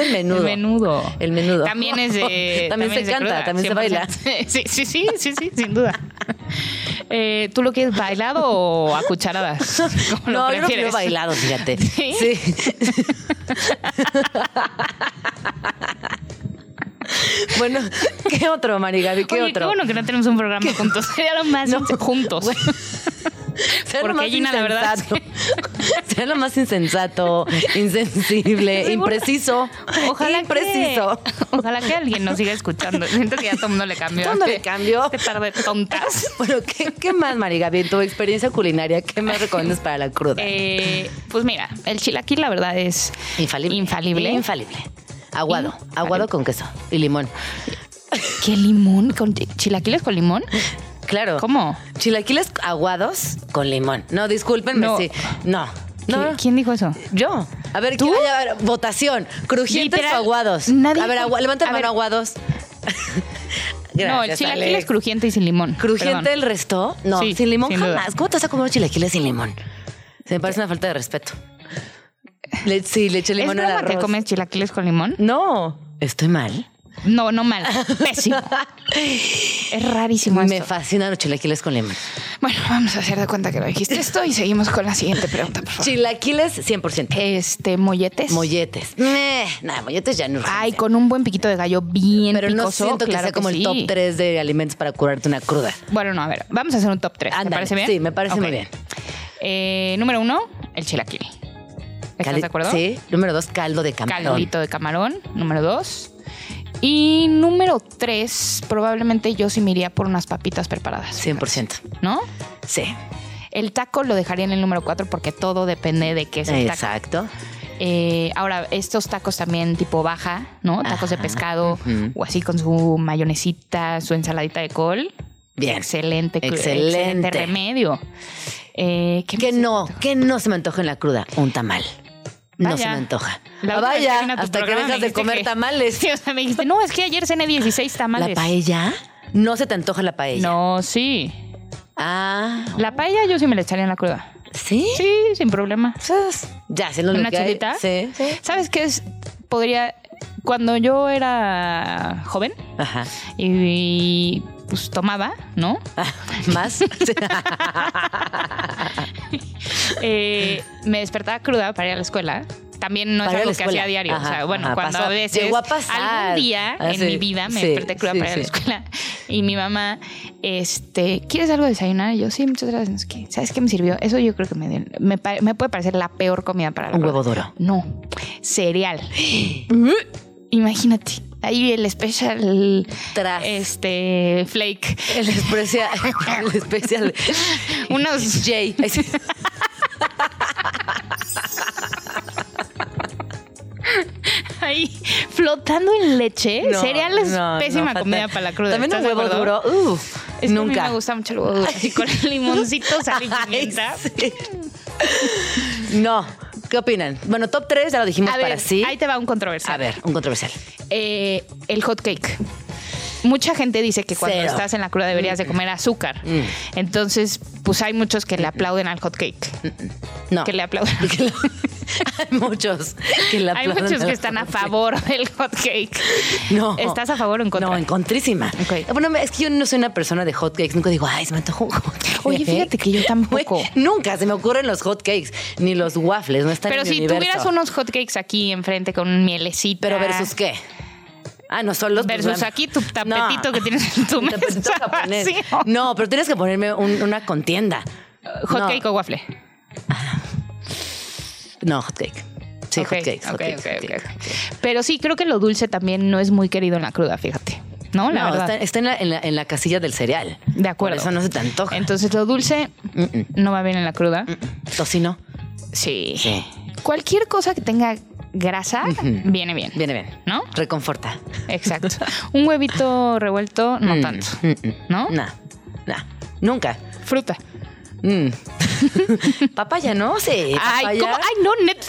Speaker 2: El menudo.
Speaker 6: El menudo.
Speaker 2: El menudo.
Speaker 6: También es de. (laughs)
Speaker 2: También se
Speaker 6: es de
Speaker 2: canta,
Speaker 6: cruda,
Speaker 2: también se baila.
Speaker 6: 100%. (laughs) Sí, sí, sí, sí, sí, sin duda. (laughs) Eh, ¿Tú lo quieres bailado o a cucharadas? ¿Cómo lo
Speaker 2: No, yo lo quiero bailado, fíjate.
Speaker 6: ¿Sí?
Speaker 2: bueno, ¿qué otro, Marigaby? ¿Qué
Speaker 6: Oye,
Speaker 2: otro?
Speaker 6: qué bueno que no tenemos un programa juntos. Sería lo más
Speaker 2: No.
Speaker 6: juntos. (laughs)
Speaker 2: Sea lo
Speaker 6: porque Gina, la verdad.
Speaker 2: Sea (laughs) lo más insensato, insensible, (laughs) impreciso.
Speaker 6: Ojalá
Speaker 2: impreciso.
Speaker 6: que, ojalá que alguien nos siga escuchando. Siento que ya todo el mundo le cambió.
Speaker 2: Todo el mundo le cambió.
Speaker 6: Qué tarde tontas.
Speaker 2: Bueno, ¿qué, qué más, Marigaby? En tu experiencia culinaria, ¿qué más recomiendas para la cruda?
Speaker 6: Eh, pues mira, el chilaquil la verdad es
Speaker 2: infalible.
Speaker 6: infalible.
Speaker 2: Infalible. Aguado. Aguado con queso y limón.
Speaker 6: ¿Qué limón? ¿Con chi- chilaquiles con limón?
Speaker 2: Claro.
Speaker 6: ¿Cómo?
Speaker 2: Chilaquiles aguados con limón. No, discúlpenme,
Speaker 6: No.
Speaker 2: sí. No. No.
Speaker 6: ¿Qui- ¿Quién dijo eso?
Speaker 2: Yo. A ver,
Speaker 6: ¿Tú?
Speaker 2: ¿quién- a ver, votación. ¿Crujientes
Speaker 6: Literal,
Speaker 2: o aguados?
Speaker 6: nadie
Speaker 2: a ver, agua, levanta la mano aguados. (laughs)
Speaker 6: no, el
Speaker 2: Gracias,
Speaker 6: chilaquil
Speaker 2: Alex.
Speaker 6: es crujiente y sin limón.
Speaker 2: ¿Crujiente
Speaker 6: Perdón.
Speaker 2: el resto? No,
Speaker 6: Sí,
Speaker 2: sin limón
Speaker 6: sin duda.
Speaker 2: jamás. ¿Cómo te vas a comer chilaquiles sin limón? Se me parece una falta de respeto. Le- sí, le eché
Speaker 6: ¿Es
Speaker 2: limón al
Speaker 6: broma
Speaker 2: arroz.
Speaker 6: que comes chilaquiles con limón?
Speaker 2: No, estoy mal.
Speaker 6: No, no mal. Pésimo. (laughs) es rarísimo
Speaker 2: Me
Speaker 6: esto.
Speaker 2: fascinan los chilaquiles con limón.
Speaker 6: Bueno, vamos a hacer de cuenta que lo dijiste esto y seguimos con la siguiente pregunta, por favor.
Speaker 2: Chilaquiles 100%.
Speaker 6: Este, molletes.
Speaker 2: Molletes. Nada, molletes ya no.
Speaker 6: Ay, con un buen piquito de gallo bien
Speaker 2: Pero no
Speaker 6: picoso,
Speaker 2: siento que
Speaker 6: claro
Speaker 2: sea como el
Speaker 6: sí.
Speaker 2: top 3 de alimentos para curarte una cruda.
Speaker 6: Bueno, no, a ver, vamos a hacer un top 3. ¿Te
Speaker 2: Ándale,
Speaker 6: parece bien?
Speaker 2: sí, me parece muy bien.
Speaker 6: Eh, número uno, el chilaquil. ¿Estás
Speaker 2: Cali-
Speaker 6: de acuerdo?
Speaker 2: Sí. Número dos, caldo de camarón.
Speaker 6: Caldito de camarón, número dos. Y número tres, probablemente yo sí me iría por unas papitas preparadas.
Speaker 2: 100%.
Speaker 6: ¿No?
Speaker 2: Sí.
Speaker 6: El taco lo dejaría en el número cuatro porque todo depende de qué es el taco.
Speaker 2: Exacto.
Speaker 6: Eh, ahora, estos tacos también tipo baja, ¿no? Tacos de pescado o así con su mayonesita, su ensaladita de col.
Speaker 2: Bien.
Speaker 6: Excelente,
Speaker 2: Excelente.
Speaker 6: excelente remedio. Eh, ¿qué
Speaker 2: Que no, que no se me antoja en la cruda. Un tamal. No se me antoja.
Speaker 6: La
Speaker 2: Ah,
Speaker 6: que
Speaker 2: vaya, hasta que dejas de comer
Speaker 6: que-
Speaker 2: tamales. (laughs)
Speaker 6: Sí, o sea, me dijiste, no, es que ayer cené 16 tamales.
Speaker 2: ¿La paella? No se te antoja la paella.
Speaker 6: No, sí.
Speaker 2: Ah,
Speaker 6: La paella yo sí me la echaría en la cruda.
Speaker 2: ¿sí?
Speaker 6: Sí, sin problema.
Speaker 2: Pues, ya, siendo lo
Speaker 6: ¿Una chulita?
Speaker 2: Sí, sí.
Speaker 6: ¿Sabes qué es? Podría. Cuando yo era joven
Speaker 2: Ajá.
Speaker 6: y, pues tomaba, ¿no? (laughs)
Speaker 2: ¿Más? (laughs)
Speaker 6: Eh, me despertaba cruda para ir a la escuela. También no es algo que hacía diario. o sea, bueno,
Speaker 2: ajá,
Speaker 6: cuando
Speaker 2: pasó.
Speaker 6: a veces.
Speaker 2: A pasar.
Speaker 6: Algún día
Speaker 2: Ah,
Speaker 6: en
Speaker 2: sí,
Speaker 6: mi vida me
Speaker 2: sí,
Speaker 6: desperté cruda
Speaker 2: sí,
Speaker 6: para ir a la escuela. (laughs) Y mi mamá, este, ¿quieres algo de desayunar? Y yo, sí, muchas gracias. no sé qué. ¿Sabes qué me sirvió? Eso yo creo que me, dio- me, puede parecer la peor comida para la
Speaker 2: Un huevo duro.
Speaker 6: No, cereal. (gasps) Imagínate. Ahí el special
Speaker 2: Tras.
Speaker 6: este flake.
Speaker 2: El especial. El especial. (laughs)
Speaker 6: Unos
Speaker 2: Jay. (laughs)
Speaker 6: ahí flotando en leche.
Speaker 2: No,
Speaker 6: cereal es
Speaker 2: no,
Speaker 6: pésima
Speaker 2: no,
Speaker 6: comida para la cruda.
Speaker 2: También un
Speaker 6: ¿estás de
Speaker 2: huevo duro. Uf,
Speaker 6: Es que a mí
Speaker 2: nunca.
Speaker 6: me gusta mucho el huevo duro. Así con el limoncito, sal y (laughs)
Speaker 2: Ay,
Speaker 6: pimienta.
Speaker 2: sí. No. ¿Qué opinan? Bueno, top 3 ya lo dijimos
Speaker 6: A ver,
Speaker 2: para sí.
Speaker 6: ahí te va un controversial.
Speaker 2: A ver, un controversial.
Speaker 6: Eh, el hot cake. Mucha gente dice que cuando
Speaker 2: Cero.
Speaker 6: estás en la cruda deberías de comer azúcar.
Speaker 2: Mm.
Speaker 6: Entonces, pues hay muchos que le aplauden al hot cake.
Speaker 2: No.
Speaker 6: Que le aplauden. (laughs) (laughs) (laughs)
Speaker 2: Hay muchos que la
Speaker 6: Hay muchos que están a favor (laughs) del hot cake.
Speaker 2: No.
Speaker 6: ¿Estás a favor o en contra?
Speaker 2: No, en contrísima.
Speaker 6: Ok.
Speaker 2: Bueno, es que yo no soy una persona de hot cakes. Nunca digo, ay, se me antojó un hot cake.
Speaker 6: Oye, fíjate que yo tampoco.
Speaker 2: Nunca se me ocurren los hot cakes ni los waffles. No están
Speaker 6: Pero
Speaker 2: en
Speaker 6: si tuvieras unos hot cakes aquí enfrente con un mielecita.
Speaker 2: ¿Pero versus qué? Ah, no, son los...
Speaker 6: Versus
Speaker 2: pues,
Speaker 6: aquí tu tapetito
Speaker 2: no.
Speaker 6: que tienes en tu (laughs) mesa.
Speaker 2: japonés.
Speaker 6: Sí.
Speaker 2: No, pero tienes que ponerme un- una contienda.
Speaker 6: Hot
Speaker 2: No.
Speaker 6: cake o waffle.
Speaker 2: No, hot cake. Sí,
Speaker 6: Ok,
Speaker 2: hot cake.
Speaker 6: Pero sí, creo que lo dulce también no es muy querido en la cruda, fíjate. ¿no? La
Speaker 2: no,
Speaker 6: verdad.
Speaker 2: está, está en, la, en, la, en la casilla del cereal.
Speaker 6: De acuerdo.
Speaker 2: Por eso no se te antoja.
Speaker 6: Entonces lo dulce no va bien en la cruda.
Speaker 2: Tocino.
Speaker 6: Sí.
Speaker 2: Sí.
Speaker 6: Cualquier cosa que tenga grasa
Speaker 2: Ujú.
Speaker 6: viene bien.
Speaker 2: Viene bien.
Speaker 6: ¿No?
Speaker 2: Reconforta.
Speaker 6: Exacto. Un huevito revuelto, no
Speaker 2: Mm,
Speaker 6: tanto.
Speaker 2: mm, mm.
Speaker 6: ¿No?
Speaker 2: Nah, nah. Nunca.
Speaker 6: Fruta.
Speaker 2: Mm. (laughs) papaya, ¿no? Sí.
Speaker 6: Ay. ¿cómo? Ay, no, net. (laughs)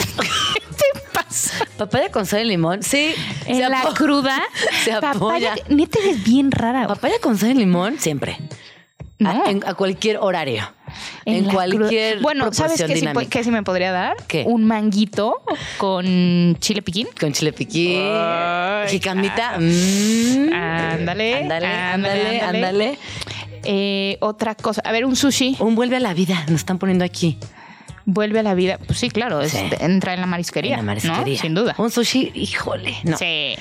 Speaker 6: ¿Qué te pasa?
Speaker 2: Papaya con sal y limón. Sí.
Speaker 6: En (laughs)
Speaker 2: se
Speaker 6: la cruda.
Speaker 2: Se apoya.
Speaker 6: Papaya, neta es bien rara.
Speaker 2: Papaya con sal y limón, siempre.
Speaker 6: No.
Speaker 2: A, en- a cualquier horario. En,
Speaker 6: la
Speaker 2: cualquier
Speaker 6: cruda. Bueno, ¿sabes qué sí, qué sí me podría dar?
Speaker 2: ¿Qué?
Speaker 6: Un manguito con chile piquín.
Speaker 2: Con chile piquín, jicamita.
Speaker 6: ándale,
Speaker 2: ándale,
Speaker 6: ándale,
Speaker 2: ándale.
Speaker 6: ándale. Eh, otra cosa. A ver, un sushi.
Speaker 2: Un vuelve a la vida, nos están poniendo aquí.
Speaker 6: Vuelve a la vida. Pues sí, claro. es-
Speaker 2: Sí.
Speaker 6: entra en la marisquería.
Speaker 2: En la marisquería.
Speaker 6: ¿no? Sin duda.
Speaker 2: Un sushi, híjole. No.
Speaker 6: Sí.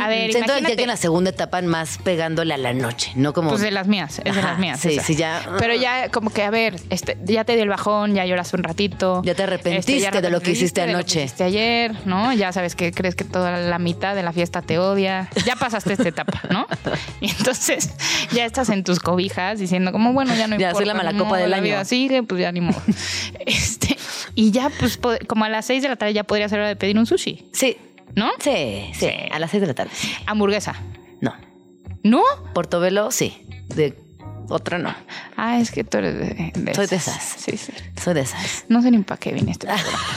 Speaker 6: A ver,
Speaker 2: Siento ya
Speaker 6: imagínate.
Speaker 2: que en la segunda etapa más pegándole a la noche, no como.
Speaker 6: Pues de las mías, es de las mías.
Speaker 2: sí,
Speaker 6: esa.
Speaker 2: sí, ya.
Speaker 6: Pero ya como que, a ver, este, ya te dio el bajón, ya lloraste un ratito.
Speaker 2: Ya te arrepentiste
Speaker 6: ya
Speaker 2: de lo que hiciste
Speaker 6: arrepentiste de lo
Speaker 2: anoche.
Speaker 6: que hiciste ayer, ¿no? Ya sabes que crees que toda la mitad de la fiesta te odia. Ya pasaste esta etapa, ¿no? (laughs) Y entonces ya estás en tus cobijas diciendo como, bueno, ya no
Speaker 2: Ya
Speaker 6: importa.
Speaker 2: soy la mala copa del
Speaker 6: la
Speaker 2: año.
Speaker 6: vida sigue, pues ya ni modo. (laughs) Este, y ya, pues, como a las seis de la tarde ya podría ser hora de pedir un sushi,
Speaker 2: Sí.
Speaker 6: ¿no?
Speaker 2: Sí, sí. A las seis de la tarde.
Speaker 6: Hamburguesa.
Speaker 2: No.
Speaker 6: ¿No?
Speaker 2: Portobelo, sí. De otra no.
Speaker 6: Ah, es que tú eres de, de
Speaker 2: Soy de esas.
Speaker 6: Sí, sí.
Speaker 2: Soy de esas.
Speaker 6: No sé ni para qué vine este programa. (laughs)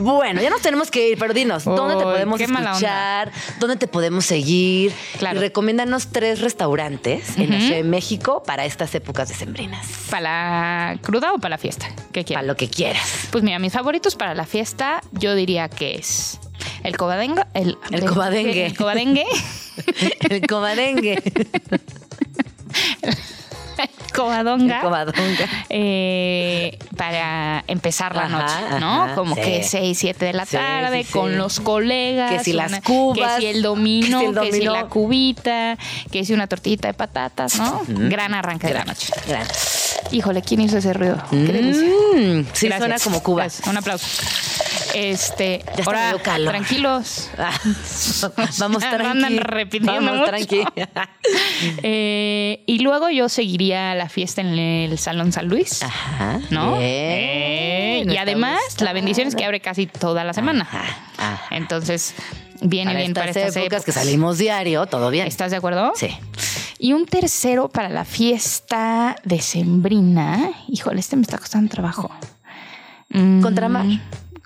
Speaker 2: Bueno, ya nos tenemos que ir, pero dinos, ¿dónde te podemos escuchar? ¿Dónde te podemos seguir?
Speaker 6: Claro.
Speaker 2: Y recomiéndanos tres restaurantes en la. Ciudad de México para estas épocas decembrinas.
Speaker 6: ¿Para la cruda o para la fiesta? ¿Qué
Speaker 2: Para
Speaker 6: quieres?
Speaker 2: lo que quieras.
Speaker 6: Pues mira, mis favoritos para la fiesta yo diría que es el cobadengue. El,
Speaker 2: El cobadengue.
Speaker 6: El cobadengue. (laughs)
Speaker 2: El comadengue.
Speaker 6: el (laughs) cobadonga. (laughs)
Speaker 2: Covadonga.
Speaker 6: eh, para empezar la
Speaker 2: Ajá,
Speaker 6: noche, ¿no?
Speaker 2: ajá,
Speaker 6: Como
Speaker 2: sí.
Speaker 6: que 6, 7 de la
Speaker 2: Sí,
Speaker 6: tarde
Speaker 2: sí,
Speaker 6: con los colegas.
Speaker 2: Que si las cubas,
Speaker 6: Que si el dominó,
Speaker 2: que si el
Speaker 6: que si
Speaker 2: dominó.
Speaker 6: la cubita, que si una tortillita de patatas, ¿no? Gran arranque de la noche.
Speaker 2: gran.
Speaker 6: Híjole, ¿quién hizo ese ruido? Qué.
Speaker 2: Mm, sí,
Speaker 6: Gracias.
Speaker 2: suena como Cuba.
Speaker 6: Gracias. Un aplauso. Este,
Speaker 2: Ya
Speaker 6: ahora, tranquilos.
Speaker 2: Ah, (laughs) Vamos tranqui.
Speaker 6: repitiendo
Speaker 2: Vamos
Speaker 6: mucho.
Speaker 2: tranqui. (laughs)
Speaker 6: Eh, y luego yo seguiría la fiesta en el Salón San Luis.
Speaker 2: Ajá.
Speaker 6: ¿No?
Speaker 2: Bien,
Speaker 6: Eh, y además, la bendición es que abre casi toda la semana.
Speaker 2: Ajá, ajá.
Speaker 6: Entonces, viene
Speaker 2: Para
Speaker 6: bien
Speaker 2: estas
Speaker 6: para estas
Speaker 2: épocas, que
Speaker 6: épocas.
Speaker 2: salimos diario, todo bien.
Speaker 6: ¿Estás de acuerdo?
Speaker 2: Sí.
Speaker 6: Y un tercero para la fiesta decembrina. Híjole, este me está costando trabajo. Mm,
Speaker 2: Contramar.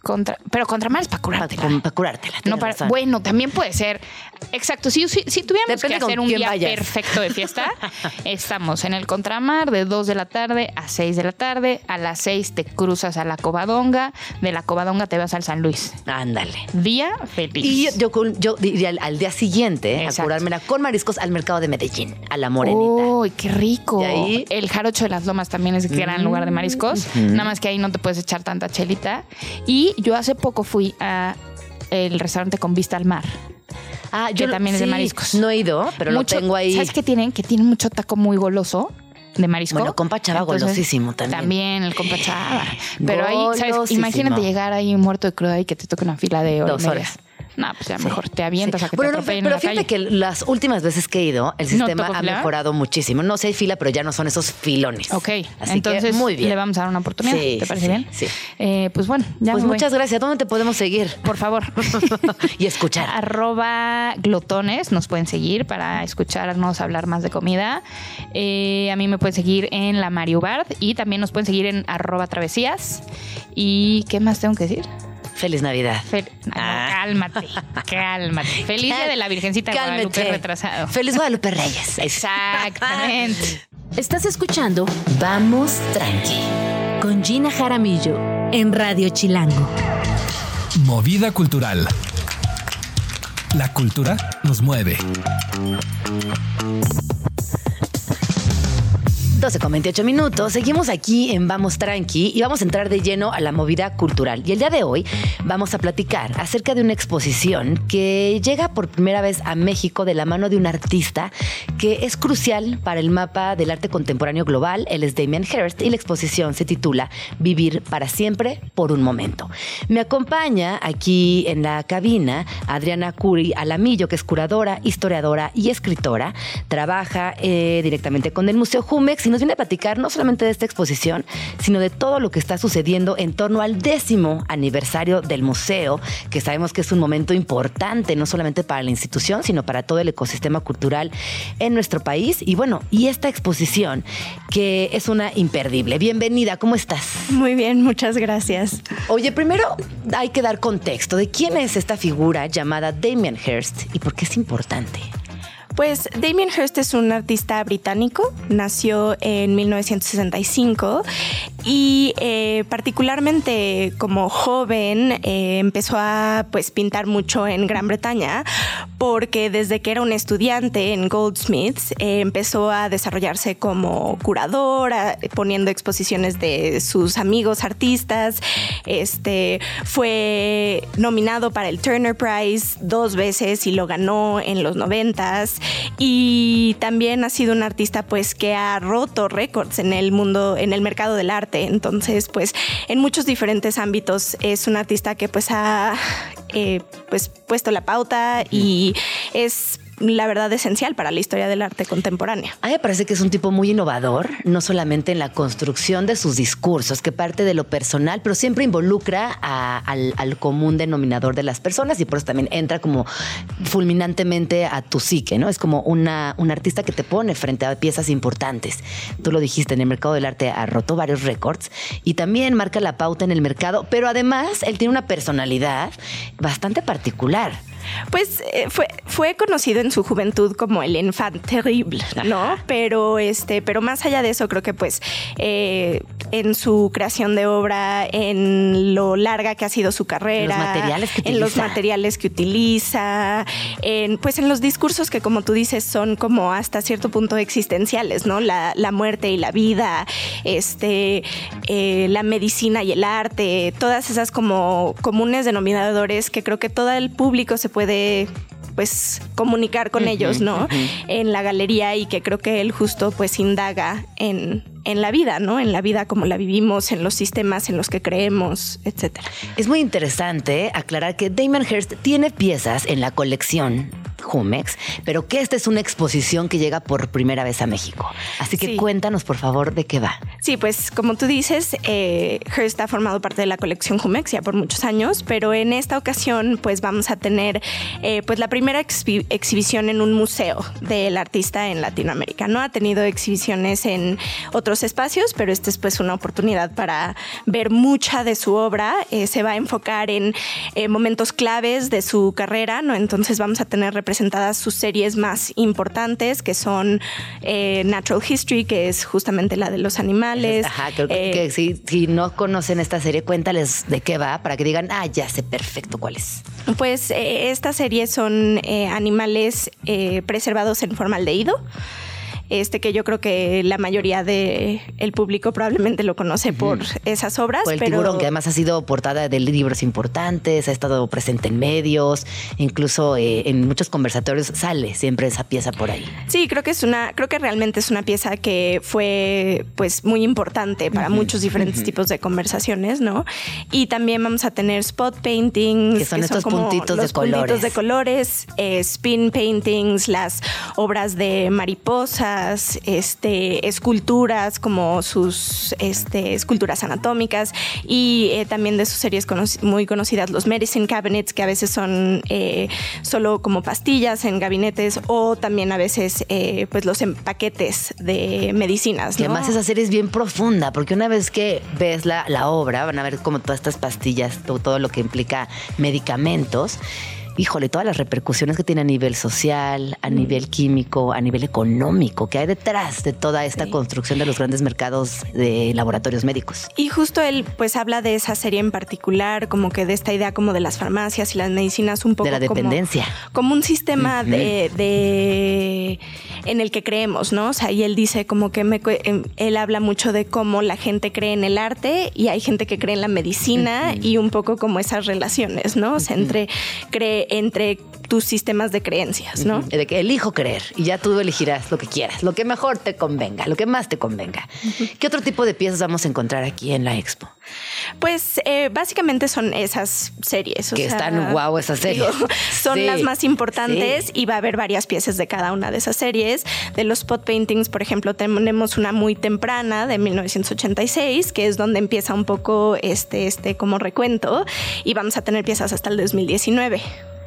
Speaker 6: Contra, pero contramar es para
Speaker 2: Para,
Speaker 6: curártela.
Speaker 2: curártela.
Speaker 6: No para, bueno, también puede ser. Exacto. Si, si, si tuviéramos
Speaker 2: Depende
Speaker 6: que hacer un día
Speaker 2: vayas.
Speaker 6: perfecto de fiesta, (laughs) estamos en el contramar de 2 de la tarde a 6 de la tarde. A las 6 te cruzas a la Covadonga. De la Covadonga te vas al San Luis.
Speaker 2: Ándale.
Speaker 6: Día feliz.
Speaker 2: Y yo, yo, yo diría al, al día siguiente
Speaker 6: Exacto.
Speaker 2: a curármela con mariscos al mercado de Medellín, a la morenita.
Speaker 6: ¡Uy, qué rico!
Speaker 2: Ahí-
Speaker 6: El jarocho de las lomas también es gran lugar de mariscos. Nada más que ahí no te puedes echar tanta chelita. Y yo hace poco fui a el restaurante con vista al mar.
Speaker 2: Ah,
Speaker 6: que
Speaker 2: lo-
Speaker 6: también es de mariscos.
Speaker 2: No he ido, pero
Speaker 6: Mucho-
Speaker 2: lo tengo ahí.
Speaker 6: ¿Sabes qué tienen? Que tienen mucho taco muy goloso de marisco.
Speaker 2: Bueno, compa Chava golosísimo también.
Speaker 6: También el compa Chava. Pero ahí, ¿sabes? Imagínate llegar ahí muerto de cruda y que te toque una fila de hora y
Speaker 2: Dos
Speaker 6: media. No, pues ya mejor te avientas
Speaker 2: Sí.
Speaker 6: a que
Speaker 2: Bueno,
Speaker 6: te
Speaker 2: no, pero
Speaker 6: en la
Speaker 2: fíjate
Speaker 6: calle.
Speaker 2: que las últimas veces que he ido, el
Speaker 6: ¿No
Speaker 2: sistema ha
Speaker 6: fila?
Speaker 2: mejorado muchísimo. No sé, hay fila, pero ya no son esos filones.
Speaker 6: Ok,
Speaker 2: Así
Speaker 6: entonces
Speaker 2: que muy bien.
Speaker 6: le vamos a dar una oportunidad.
Speaker 2: Sí,
Speaker 6: ¿Te parece
Speaker 2: sí,
Speaker 6: bien?
Speaker 2: sí.
Speaker 6: Eh, pues bueno, ya
Speaker 2: Pues
Speaker 6: me voy.
Speaker 2: muchas gracias. ¿Dónde te podemos seguir?
Speaker 6: Por favor. (laughs)
Speaker 2: y escuchar.
Speaker 6: Arroba glotones, nos pueden seguir para escucharnos hablar más de comida. Eh, a mí me pueden seguir en la Mario Bard y también nos pueden seguir en arroba travesías. ¿Y qué más tengo que decir?
Speaker 2: Feliz Navidad.
Speaker 6: Fel- no,
Speaker 2: Ah.
Speaker 6: Cálmate, (laughs) cálmate. Feliz día de la Virgencita de
Speaker 2: Cálmate.
Speaker 6: Guadalupe retrasado.
Speaker 2: Feliz Guadalupe Reyes. (laughs)
Speaker 6: Exactamente.
Speaker 1: Estás escuchando Vamos Tranqui con Gina Jaramillo en Radio Chilango.
Speaker 3: Movida cultural. La cultura nos mueve.
Speaker 2: 12 con 28 minutos. Seguimos aquí en Vamos Tranqui y vamos a entrar de lleno a la movida cultural. Y el día de hoy vamos a platicar acerca de una exposición que llega por primera vez a México de la mano de un artista que es crucial para el mapa del arte contemporáneo global. Él es Damien Hirst y la exposición se titula Vivir para siempre por un momento. Me acompaña aquí en la cabina Adriana Curi Alamillo, que es curadora, historiadora y escritora. Trabaja eh, directamente con el Museo Jumex nos viene a platicar no solamente de esta exposición, sino de todo lo que está sucediendo en torno al décimo aniversario del museo, que sabemos que es un momento importante, no solamente para la institución, sino para todo el ecosistema cultural en nuestro país. Y bueno, y esta exposición, que es una imperdible. Bienvenida, ¿cómo estás?
Speaker 7: Muy bien, muchas gracias.
Speaker 2: Oye, primero hay que dar contexto de quién es esta figura llamada Damien Hirst y por qué es importante.
Speaker 7: Pues Damien Hirst es un artista británico, nació en 1965 y eh, particularmente como joven eh, empezó a pues pintar mucho en Gran Bretaña porque desde que era un estudiante en Goldsmiths eh, empezó a desarrollarse como curador, poniendo exposiciones de sus amigos artistas. Este fue nominado para el Turner Prize dos veces y lo ganó en los noventas y también ha sido un artista pues que ha roto récords en el mundo, en el mercado del arte. Entonces, pues en muchos diferentes ámbitos es un artista que pues ha eh, pues puesto la pauta y es la verdad esencial para la historia del arte contemporánea.
Speaker 2: A mí me parece que es un tipo muy innovador, no solamente en la construcción de sus discursos, que parte de lo personal, pero siempre involucra al, común denominador de las personas y por eso también entra como fulminantemente a tu psique, ¿no? Es como una, un artista que te pone frente a piezas importantes. Tú lo dijiste, en el mercado del arte ha roto varios récords y también marca la pauta en el mercado, pero además él tiene una personalidad bastante particular.
Speaker 7: Pues eh, fue, fue conocido en su juventud como el enfant terrible, ¿no? Pero este, pero más allá de eso, creo que pues eh, en su creación de obra, en lo larga que ha sido su carrera,
Speaker 2: los materiales que
Speaker 7: en los materiales que utiliza, en pues en los discursos que como tú dices son como hasta cierto punto existenciales, ¿no? La, muerte y la vida, este, eh, la medicina y el arte, todas esas como comunes denominadores que creo que todo el público se puede pues comunicar con ellos, ¿no? En la galería y que creo que él justo pues indaga en, en la vida, ¿no? En la vida como la vivimos, en los sistemas en los que creemos, etcétera.
Speaker 2: Es muy interesante aclarar que Damon Hirst tiene piezas en la colección Jumex, pero que esta es una exposición que llega por primera vez a México. Así que cuéntanos, por favor, de qué va.
Speaker 7: Sí, pues como tú dices, eh, Hearst ha formado parte de la colección Jumex ya por muchos años, pero en esta ocasión, pues vamos a tener eh, pues la primera exhibición en un museo del artista en Latinoamérica. No ha tenido exhibiciones en otros espacios, pero esta es pues una oportunidad para ver mucha de su obra. Eh, se va a enfocar en eh, momentos claves de su carrera, ¿no? Entonces vamos a tener presentadas sus series más importantes, que son eh, Natural History, que es justamente la de los animales.
Speaker 2: Ajá, creo que, si, no conocen esta serie, cuéntales de qué va, para que digan, ah, ya sé perfecto cuál es.
Speaker 7: Pues eh, esta serie son animales preservados en formaldehído este que yo creo que la mayoría del el público probablemente lo conoce por esas obras.
Speaker 2: Por el tiburón, que además ha sido portada de libros importantes, ha estado presente en medios, incluso eh, en muchos conversatorios sale siempre esa pieza por ahí.
Speaker 7: Sí, creo que es una, creo que realmente es una pieza que fue pues muy importante para muchos diferentes tipos de conversaciones, ¿no? Y también vamos a tener spot paintings,
Speaker 2: que son estos puntitos de colores.
Speaker 7: Puntitos de colores, eh, spin paintings, las obras de este, esculturas como sus este, esculturas anatómicas y eh, también de sus series muy conocidas, los medicine cabinets, que a veces son eh, solo como pastillas en gabinetes o también a veces eh, pues los empaquetes de medicinas.
Speaker 2: ¿no? además esa serie es bien profunda, porque una vez que ves la, la obra, van a ver como todas estas pastillas, todo, todo lo que implica medicamentos híjole, todas las repercusiones que tiene a nivel social, a nivel químico, a nivel económico, que hay detrás de toda esta construcción de los grandes mercados de laboratorios médicos.
Speaker 7: Y justo él pues habla de esa serie en particular, como que de esta idea como de las farmacias y las medicinas un poco
Speaker 2: De la dependencia.
Speaker 7: Como, un sistema de, de- en el que creemos, ¿no? O sea, y él dice como que me em, él habla mucho de cómo la gente cree en el arte y hay gente que cree en la medicina y un poco como esas relaciones, ¿no? O sea, entre cree entre tus sistemas de creencias, ¿no?
Speaker 2: De que elijo creer y ya tú elegirás lo que quieras, lo que mejor te convenga, lo que más te convenga. ¿Qué otro tipo de piezas vamos a encontrar aquí en la expo?
Speaker 7: Pues eh, básicamente son esas series. o
Speaker 2: Que
Speaker 7: sea,
Speaker 2: están guau esas series.
Speaker 7: digo, (laughs) son
Speaker 2: Sí,
Speaker 7: las más importantes
Speaker 2: sí.
Speaker 7: y va a haber varias piezas de cada una de esas series. De los spot paintings, por ejemplo, tenemos una muy temprana de 1986, que es donde empieza un poco este, este como recuento y vamos a tener piezas hasta el 2019.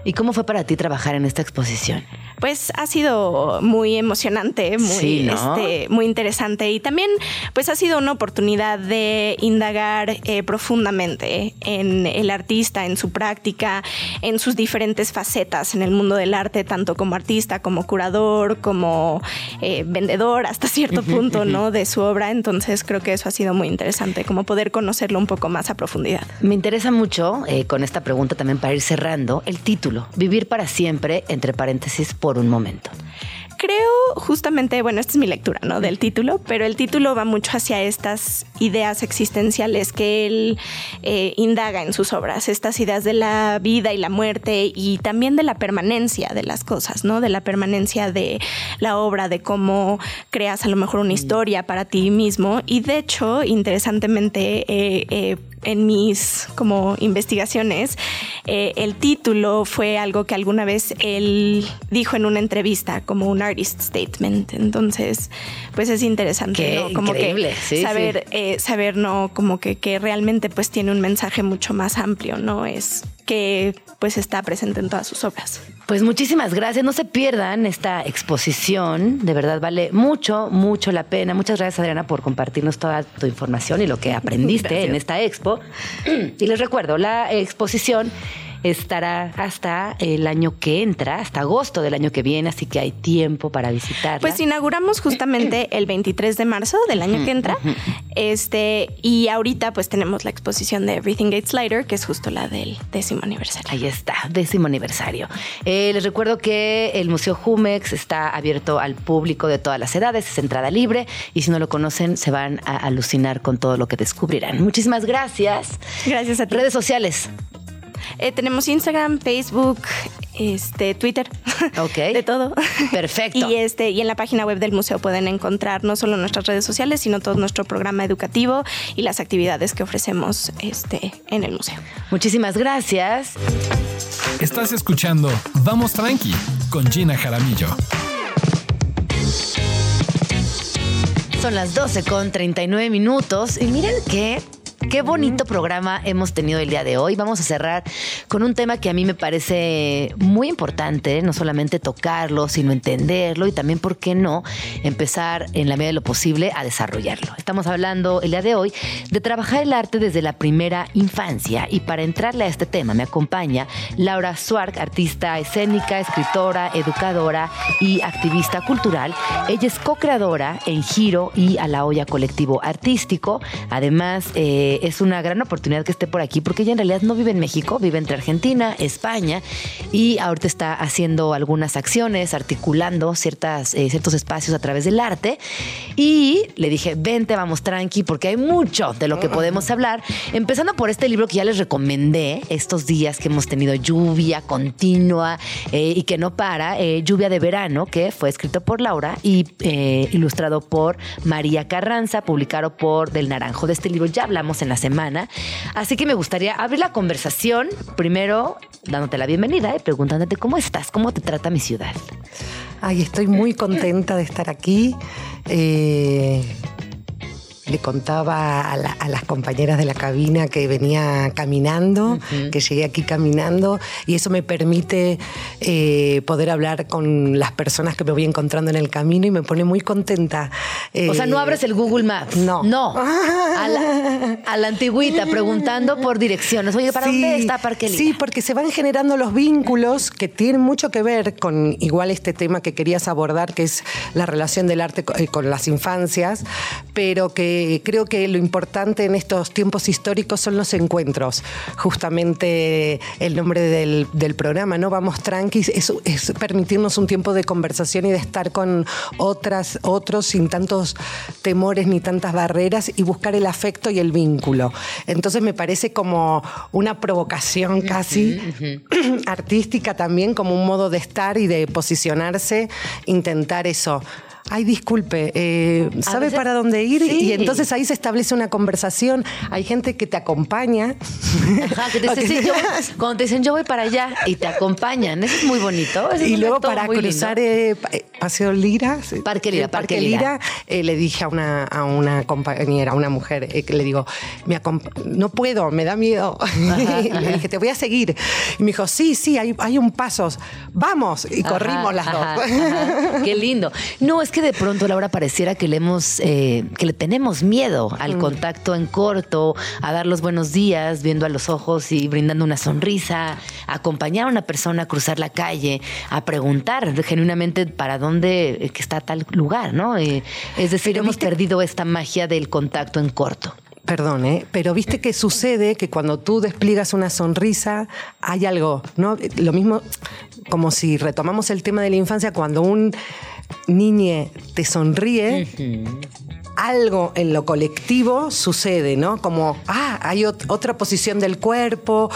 Speaker 2: ¿Y cómo fue para ti trabajar en esta exposición?
Speaker 7: Pues ha sido muy emocionante, muy,
Speaker 2: Sí, ¿no?
Speaker 7: este, muy interesante y también pues ha sido una oportunidad de indagar eh, profundamente en el artista, en su práctica, en sus diferentes facetas en el mundo del arte, tanto como artista, como curador, como eh, vendedor hasta cierto punto, ¿no? (laughs) De su obra. Entonces creo que eso ha sido muy interesante, como poder conocerlo un poco más a profundidad.
Speaker 2: Me interesa mucho, eh, con esta pregunta también para ir cerrando, el título, Vivir para siempre, entre paréntesis, por un momento.
Speaker 7: Creo justamente, bueno, esta es mi lectura, ¿no? Del título, pero el título va mucho hacia estas ideas existenciales que él eh, indaga en sus obras, estas ideas de la vida y la muerte y también de la permanencia de las cosas, ¿no? De la permanencia de la obra, de cómo creas a lo mejor una historia para ti mismo. Y de hecho, interesantemente, eh, eh, en mis como investigaciones, eh, el título fue algo que alguna vez él dijo en una entrevista como un artist statement. Entonces, pues es interesante,
Speaker 2: Qué
Speaker 7: ¿no? Como
Speaker 2: increíble,
Speaker 7: que
Speaker 2: sí,
Speaker 7: saber, eh, saber, no, como que, que realmente pues tiene un mensaje mucho más amplio, ¿no? Es que pues está presente en todas sus obras.
Speaker 2: Pues muchísimas gracias. No se pierdan esta exposición. De verdad vale mucho, mucho la pena. Muchas gracias, Adriana, por compartirnos toda tu información y lo que aprendiste
Speaker 7: Gracias.
Speaker 2: en esta expo. Y les recuerdo, la exposición estará hasta el año que entra, hasta agosto del año que viene, así que hay tiempo para visitarla.
Speaker 7: Pues inauguramos justamente (clears throat) el 23 de marzo del año que entra. Este, y ahorita pues tenemos la exposición de Everything Gets Lighter, que es justo la del décimo aniversario.
Speaker 2: Ahí está, décimo aniversario. Eh, les recuerdo que el Museo Jumex está abierto al público de todas las edades, es entrada libre y si no lo conocen se van a alucinar con todo lo que descubrirán. Muchísimas gracias.
Speaker 7: Gracias a ti.
Speaker 2: Redes sociales.
Speaker 7: Eh, tenemos Instagram, Facebook, este, Twitter.
Speaker 2: Ok. (laughs)
Speaker 7: De todo.
Speaker 2: Perfecto. (laughs)
Speaker 7: Y este, y en la página web del museo pueden encontrar no solo nuestras redes sociales, sino todo nuestro programa educativo y las actividades que ofrecemos este, en el museo.
Speaker 2: Muchísimas gracias.
Speaker 3: Estás escuchando Vamos Tranqui con Gina Jaramillo.
Speaker 2: Son las 12 con 39 minutos y miren que Qué bonito programa hemos tenido el día de hoy. Vamos a cerrar con un tema que a mí me parece muy importante, no solamente tocarlo, sino entenderlo y también, ¿por qué no?, empezar en la medida de lo posible a desarrollarlo. Estamos hablando el día de hoy de trabajar el arte desde la primera infancia y para entrarle a este tema me acompaña Laura Swark, artista escénica, escritora, educadora y activista cultural. Ella es co-creadora en Giro y a la olla colectivo artístico. Además, eh, es una gran oportunidad que esté por aquí porque ella en realidad no vive en México, vive entre Argentina, España y ahorita está haciendo algunas acciones, articulando ciertas, eh, ciertos espacios a través del arte. Y le dije, vente, vamos tranqui, porque hay mucho de lo que podemos hablar. Empezando por este libro que ya les recomendé estos días que hemos tenido lluvia continua eh, y que no para, eh, Lluvia de Verano, que fue escrito por Laura y ilustrado por María Carranza, publicado por Del Naranjo. De este libro ya hablamos en la semana. Así que me gustaría abrir la conversación, primero dándote la bienvenida y preguntándote cómo estás, cómo te trata mi ciudad.
Speaker 8: Ay, estoy muy contenta de estar aquí. Eh, le contaba a, la- a las compañeras de la cabina que venía caminando, que llegué aquí caminando, y eso me permite eh, poder hablar con las personas que me voy encontrando en el camino y me pone muy contenta.
Speaker 2: O sea, no
Speaker 8: Eh,
Speaker 2: abres el Google Maps.
Speaker 8: No.
Speaker 2: No. (laughs) A la, a la antigüita, preguntando por direcciones. Oye, ¿para
Speaker 8: Sí,
Speaker 2: dónde está Parque Lira?
Speaker 8: Sí, porque se van generando los vínculos que tienen mucho que ver con igual este tema que querías abordar, que es la relación del arte eh, con las infancias, pero que creo que lo importante en estos tiempos históricos son los encuentros. Justamente el nombre del, del programa, ¿no? Vamos tranquis, es, es permitirnos un tiempo de conversación y de estar con otras, otros sin tantos temores ni tantas barreras y buscar el afecto y el vínculo. Entonces me parece como una provocación casi (clears throat) artística también, como un modo de estar y de posicionarse, intentar eso. Ay, disculpe, eh, ¿sabe
Speaker 2: veces-
Speaker 8: para dónde ir?
Speaker 2: Sí.
Speaker 8: Y entonces ahí se establece una conversación. Hay gente que te acompaña.
Speaker 2: Ajá, que te (laughs)
Speaker 8: que-
Speaker 2: sí, yo voy- cuando te dicen yo voy para allá y te acompañan. Eso es muy bonito.
Speaker 8: Y luego para cruzar eh, eh, Paseo Lira,
Speaker 2: Parque Lira,
Speaker 8: el
Speaker 2: Parque Lira.
Speaker 8: eh, le dije a una, a una compañera, a una mujer, eh, que le digo, me no puedo, me da miedo. (laughs) Y le dije, te voy a seguir. Y me dijo, sí, sí, hay, hay un paso, vamos. Y
Speaker 2: Ajá,
Speaker 8: corrimos las dos.
Speaker 2: Qué lindo. No, es que de pronto, Laura, pareciera que le hemos, eh, que le tenemos miedo
Speaker 8: Mm.
Speaker 2: al contacto en corto, a dar los buenos días, viendo a los ojos y brindando una sonrisa, a acompañar a una persona a cruzar la calle, a preguntar genuinamente para dónde eh, que está tal lugar, ¿no? Eh, es decir,
Speaker 8: Pero
Speaker 2: hemos
Speaker 8: viste-
Speaker 2: perdido esta magia del contacto en corto.
Speaker 8: Perdón, ¿eh? pero viste que sucede que cuando tú despliegas una sonrisa hay algo, ¿no? Lo mismo como si retomamos el tema de la infancia, cuando un niño te sonríe, algo en lo colectivo sucede, ¿no? Como, ah, hay ot- otra posición del cuerpo,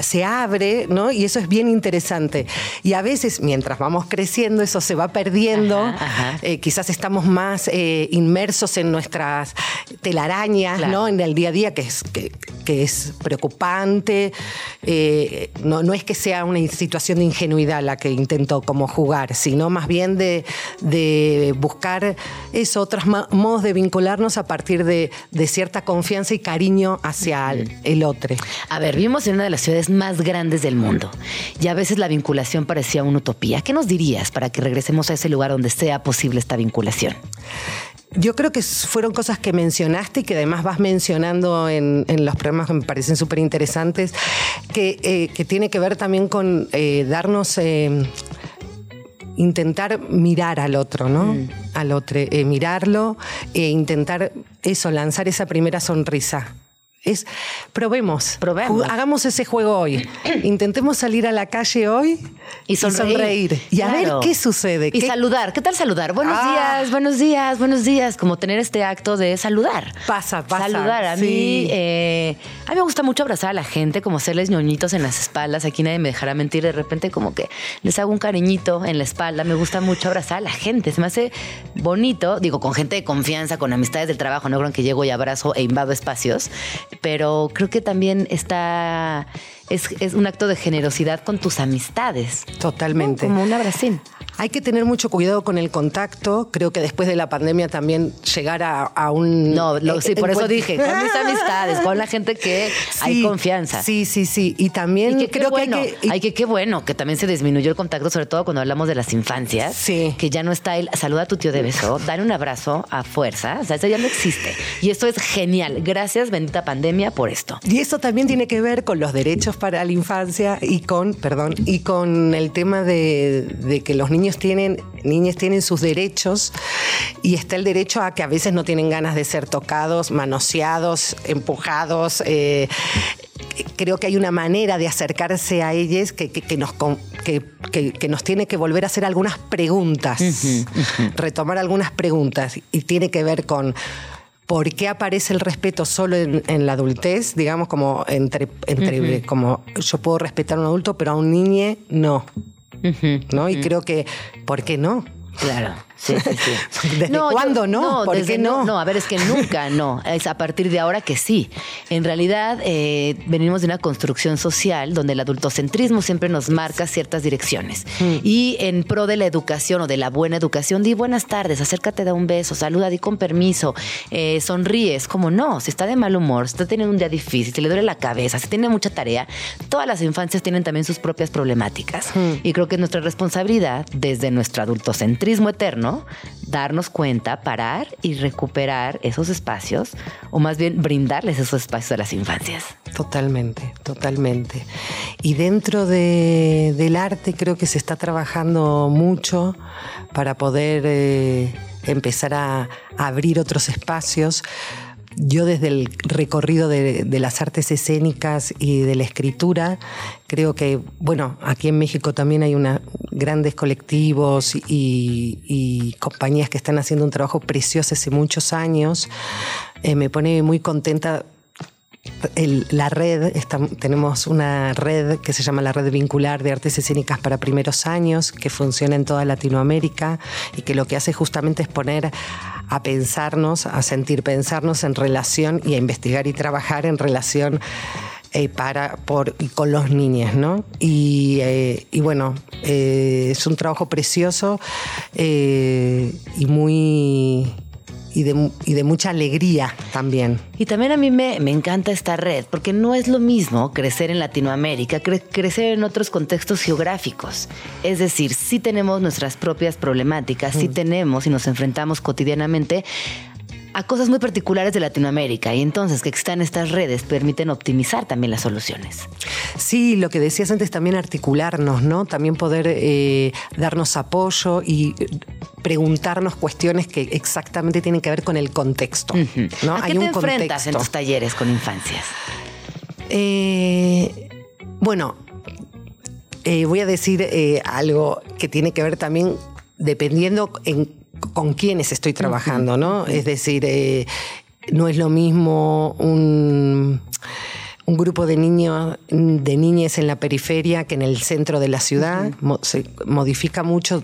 Speaker 8: se abre, ¿no? Y eso es bien interesante. Y a veces, mientras vamos creciendo, eso se va perdiendo.
Speaker 2: Ajá, ajá.
Speaker 8: Eh, quizás estamos más eh, inmersos en nuestras telarañas,
Speaker 2: Claro.
Speaker 8: ¿no? En el día a día, que es, que, que es preocupante. Eh, no, no es que sea una situación de ingenuidad la que intento como jugar, sino más bien de, de buscar eso, otros modos de vincularnos a partir de, de cierta confianza y cariño hacia el, el otro.
Speaker 2: A ver, vivimos en una de las ciudades más grandes del mundo y a veces la vinculación parecía una utopía. ¿Qué nos dirías para que regresemos a ese lugar donde sea posible esta vinculación?
Speaker 8: Yo creo que fueron cosas que mencionaste y que además vas mencionando en, en los programas que me parecen súper interesantes, que, eh, que tiene que ver también con eh, darnos... eh, intentar mirar al otro, ¿no? Al otro, eh, mirarlo e intentar eso, lanzar esa primera sonrisa. Es, probemos,
Speaker 2: Probemos.
Speaker 8: Hagamos ese juego hoy. (clears throat) Intentemos salir a la calle hoy
Speaker 2: Y sonreír.
Speaker 8: Y a
Speaker 2: Claro.
Speaker 8: ver qué sucede.
Speaker 2: Y
Speaker 8: qué-
Speaker 2: saludar. ¿Qué tal saludar? Buenos
Speaker 8: Ah.
Speaker 2: días, buenos días, buenos días. Como tener este acto de saludar.
Speaker 8: Pasa, pasa,
Speaker 2: Saludar. A
Speaker 8: sí.
Speaker 2: mí, eh, a mí me gusta mucho abrazar a la gente, como hacerles ñoñitos en las espaldas. Aquí nadie me dejará mentir. De repente, como que les hago un cariñito en la espalda. Me gusta mucho abrazar a la gente. Se me hace bonito. Digo, con gente de confianza, con amistades del trabajo. No creo que llego y abrazo e invado espacios. Pero creo que también está. Es, es un acto de generosidad con tus amistades.
Speaker 8: Totalmente.
Speaker 2: Como un abracín.
Speaker 8: Hay que tener mucho cuidado con el contacto. Creo que después de la pandemia también llegar a, a un.
Speaker 2: No, lo- sí, por eso dije, con mis amistades, con la gente que hay confianza.
Speaker 8: Sí, sí, sí. Y también
Speaker 2: Y que
Speaker 8: creo
Speaker 2: bueno,
Speaker 8: que hay que. y-
Speaker 2: ay, que qué bueno que también se disminuyó el contacto, sobre todo cuando hablamos de las infancias.
Speaker 8: Sí.
Speaker 2: Que ya no está el saluda a tu tío de beso, dale un abrazo a fuerza. O sea, eso ya no existe. Y esto es genial. Gracias, bendita pandemia, por esto.
Speaker 8: Y eso también tiene que ver con los derechos para la infancia y con, perdón, y con el tema de, de que los niños tienen, niñas tienen sus derechos y está el derecho a que a veces no tienen ganas de ser tocados, manoseados, empujados. eh, creo que hay una manera de acercarse a ellas que, que- que nos, que- que nos tiene que volver a hacer algunas preguntas, retomar algunas preguntas y tiene que ver con ¿Por qué aparece el respeto solo en, en la adultez? Digamos, como entre, entre como yo puedo respetar a un adulto, pero a un niño no. ¿No? Y creo que, ¿por qué no?
Speaker 2: Claro. Sí, sí, sí. (laughs)
Speaker 8: ¿Desde
Speaker 2: yo-
Speaker 8: cuándo no? ¿Por
Speaker 2: desde
Speaker 8: qué no?
Speaker 2: No, a ver, es que nunca (laughs) no. Es a partir de ahora que sí. En realidad, eh, venimos de una construcción social donde el adultocentrismo siempre nos marca ciertas direcciones.
Speaker 8: Mm.
Speaker 2: Y en pro de la educación o de la buena educación, di buenas tardes, acércate, da un beso, saluda, di con permiso, eh, sonríes. Como no, si está de mal humor, si está teniendo un día difícil, si le duele la cabeza, si tiene mucha tarea, todas las infancias tienen también sus propias problemáticas. Y creo que es nuestra responsabilidad, desde nuestro adultocentrismo eterno, darnos cuenta, parar y recuperar esos espacios, o más bien brindarles esos espacios a las infancias.
Speaker 8: Totalmente, totalmente. Y dentro de- del arte creo que se está trabajando mucho para poder eh, empezar a abrir otros espacios. Yo desde el recorrido de, las artes escénicas y de la escritura, creo que, bueno, aquí en México también hay una, grandes colectivos y, y compañías que están haciendo un trabajo precioso hace muchos años. Eh, me pone muy contenta la red, tenemos una red que se llama la Red Vincular de Artes Escénicas para Primeros Años, que funciona en toda Latinoamérica y que lo que hace justamente es poner a pensarnos, a sentir pensarnos en relación y a investigar y trabajar en relación eh, para, por, y con los niños, ¿no? Y, eh, bueno, eh, es un trabajo precioso y muy... Y de, y de mucha alegría también.
Speaker 2: Y también a mí me, me encanta esta red, porque no es lo mismo crecer en Latinoamérica, cre- crecer en otros contextos geográficos. Es decir, sí tenemos nuestras propias problemáticas, sí tenemos y nos enfrentamos cotidianamente a cosas muy particulares de Latinoamérica. Y entonces que existan estas redes permiten optimizar también las soluciones.
Speaker 8: Sí, lo que decías antes también articularnos, ¿no? También poder eh, darnos apoyo y eh, preguntarnos cuestiones que exactamente tienen que ver con el contexto. ¿no?
Speaker 2: ¿A qué te enfrentas en tus talleres con infancias?
Speaker 8: Eh, bueno, eh, voy a decir algo que tiene que ver también dependiendo en- con quiénes estoy trabajando, ¿no? Es decir, eh, no es lo mismo un, un grupo de niños, de niñas en la periferia que en el centro de la ciudad. Se modifica mucho,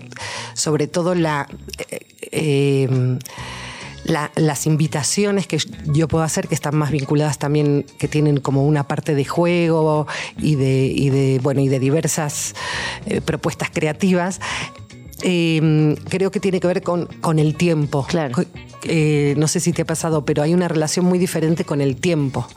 Speaker 8: sobre todo la. eh, eh, la- las invitaciones que yo puedo hacer, que están más vinculadas también, que tienen como una parte de juego y de, y de, bueno, y de diversas eh, propuestas creativas, eh, creo que tiene que ver con, con el tiempo.
Speaker 2: Claro.
Speaker 8: Eh, no sé si te ha pasado, pero hay una relación muy diferente con el tiempo.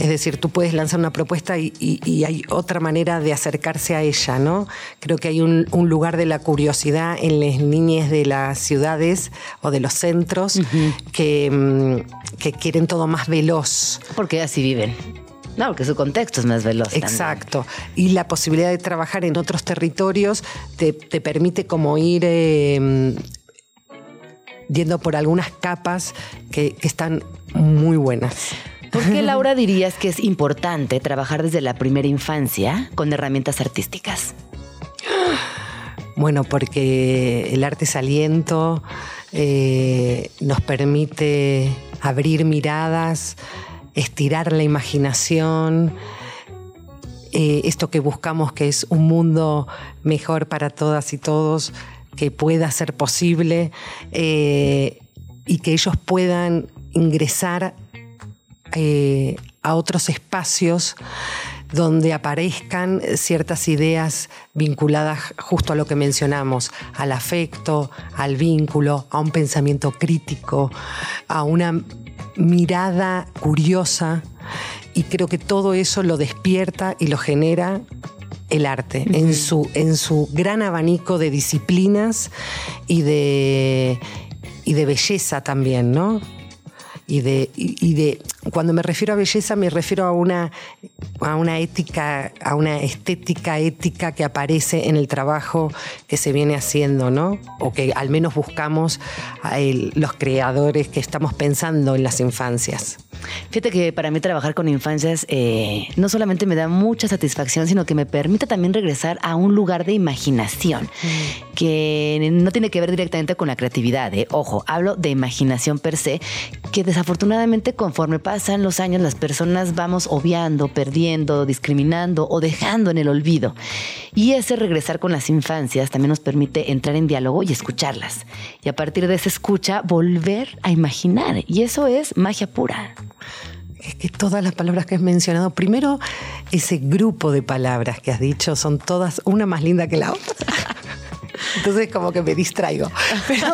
Speaker 8: Es decir, tú puedes lanzar una propuesta y, y- y hay otra manera de acercarse a ella, ¿no? Creo que hay un, un lugar de la curiosidad en las niñas de las ciudades o de los centros que, mm, que quieren todo más veloz.
Speaker 2: Porque así viven. No, porque su contexto es más veloz. también.
Speaker 8: Exacto. Y la posibilidad de trabajar en otros territorios te, te permite como ir eh, yendo por algunas capas que, que están muy buenas.
Speaker 2: ¿Por qué, (laughs) Laura, dirías que es importante trabajar desde la primera infancia con herramientas artísticas?
Speaker 8: Bueno, porque el arte es aliento, eh, nos permite abrir miradas, estirar la imaginación, eh, esto que buscamos que es un mundo mejor para todas y todos, que pueda ser posible eh, y que ellos puedan ingresar eh, a otros espacios donde aparezcan ciertas ideas vinculadas justo a lo que mencionamos, al afecto, al vínculo, a un pensamiento crítico, a una mirada curiosa y creo que todo eso lo despierta y lo genera el arte en, su, en su gran abanico de disciplinas y de, y de belleza también, ¿no? Y de, y, y de cuando me refiero a belleza me refiero a una, a una ética, a una estética ética que aparece en el trabajo que se viene haciendo, ¿no? O que al menos buscamos a el- los creadores que estamos pensando en las infancias.
Speaker 2: Fíjate que para mí trabajar con infancias eh, no solamente me da mucha satisfacción, sino que me permite también regresar a un lugar de imaginación, que no tiene que ver directamente con la creatividad. ¿eh? Ojo, hablo de imaginación per se, que desafortunadamente conforme pasan los años las personas vamos obviando, perdiendo, discriminando o dejando en el olvido. Y ese regresar con las infancias también nos permite entrar en diálogo y escucharlas. Y a partir de esa escucha, volver a imaginar. Y eso es magia pura.
Speaker 8: Es que todas las palabras que has mencionado, primero ese grupo de palabras que has dicho son todas una más linda que la otra. (laughs) Entonces como que me distraigo. (laughs) Pero,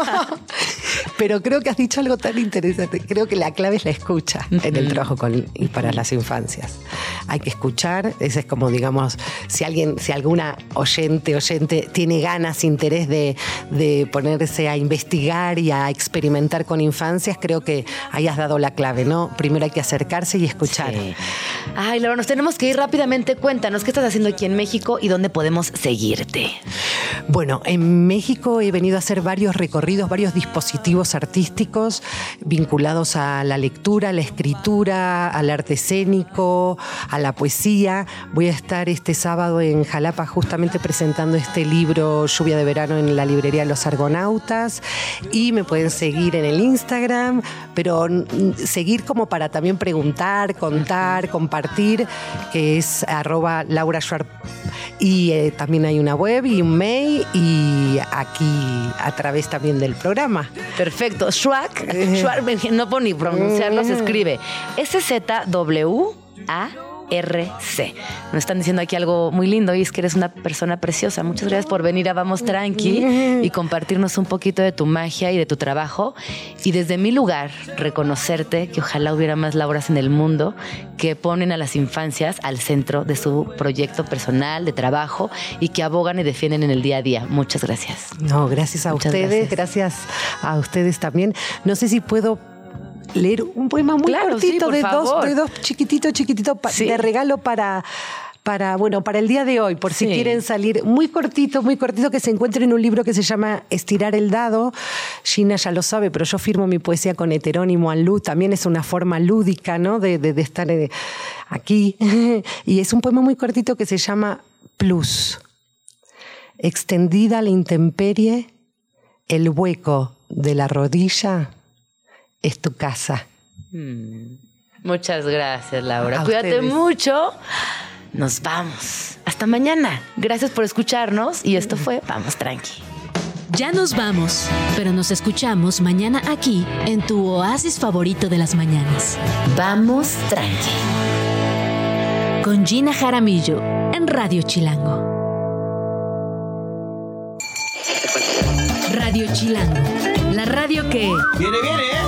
Speaker 8: pero creo que has dicho algo tan interesante. Creo que la clave es la escucha en el trabajo con, y para las infancias. Hay que escuchar. Ese es como, digamos, si alguien, si alguna oyente, oyente tiene ganas, interés de, de ponerse a investigar y a experimentar con infancias, creo que ahí has dado la clave, ¿no? Primero hay que acercarse y escuchar.
Speaker 2: Sí. Ay, Laura, nos tenemos que ir rápidamente. Cuéntanos qué estás haciendo aquí en México y dónde podemos seguirte.
Speaker 8: Bueno, en México he venido a hacer varios recorridos, varios dispositivos artísticos vinculados a la lectura, a la escritura, al arte escénico, a la poesía. Voy a estar este sábado en Jalapa justamente presentando este libro Lluvia de Verano en la librería Los Argonautas y me pueden seguir en el Instagram, pero mm, seguir como para también preguntar, contar, compartir, que es arroba Laura Schwarp. Y eh, también hay una web y un mail y aquí a través también del programa.
Speaker 2: Perfecto. Schwack, Schwack, no puedo ni pronunciarlo, se escribe S-Z-W-A-R-C. Nos están diciendo aquí algo muy lindo y es que eres una persona preciosa. Muchas gracias por venir a Vamos Tranqui (laughs) y compartirnos un poquito de tu magia y de tu trabajo. Y desde mi lugar, reconocerte que ojalá hubiera más Lauras en el mundo que ponen a las infancias al centro de su proyecto personal, de trabajo y que abogan y defienden en el día a día. Muchas gracias.
Speaker 8: No, gracias a
Speaker 2: Muchas
Speaker 8: ustedes,
Speaker 2: gracias.
Speaker 8: gracias. a ustedes también. No sé si puedo leer un poema muy
Speaker 2: Claro,
Speaker 8: cortito de, dos, de dos chiquitito, chiquitito pa-
Speaker 2: Sí.
Speaker 8: de regalo para para, bueno, para el día de hoy, por si
Speaker 2: Sí.
Speaker 8: quieren salir muy cortito, muy cortito, que se encuentren en un libro que se llama Estirar el dado. Gina ya lo sabe, pero yo firmo mi poesía con heterónimo Anlu. También es una forma lúdica, ¿no? De, de- de estar eh, aquí. (laughs) y es un poema muy cortito que se llama Plus. Extendida la intemperie, el hueco de la rodilla es tu casa.
Speaker 2: Muchas gracias, Laura.
Speaker 8: A
Speaker 2: Cuídate
Speaker 8: ustedes.
Speaker 2: mucho. Nos vamos. Hasta mañana. Gracias por escucharnos y esto fue Vamos Tranqui.
Speaker 1: Ya nos vamos, pero nos escuchamos mañana aquí en tu oasis favorito de las mañanas.
Speaker 2: Vamos Tranqui.
Speaker 1: Con Gina Jaramillo en Radio Chilango. Radio Chilango, la radio que...
Speaker 9: Viene, viene, ¿eh?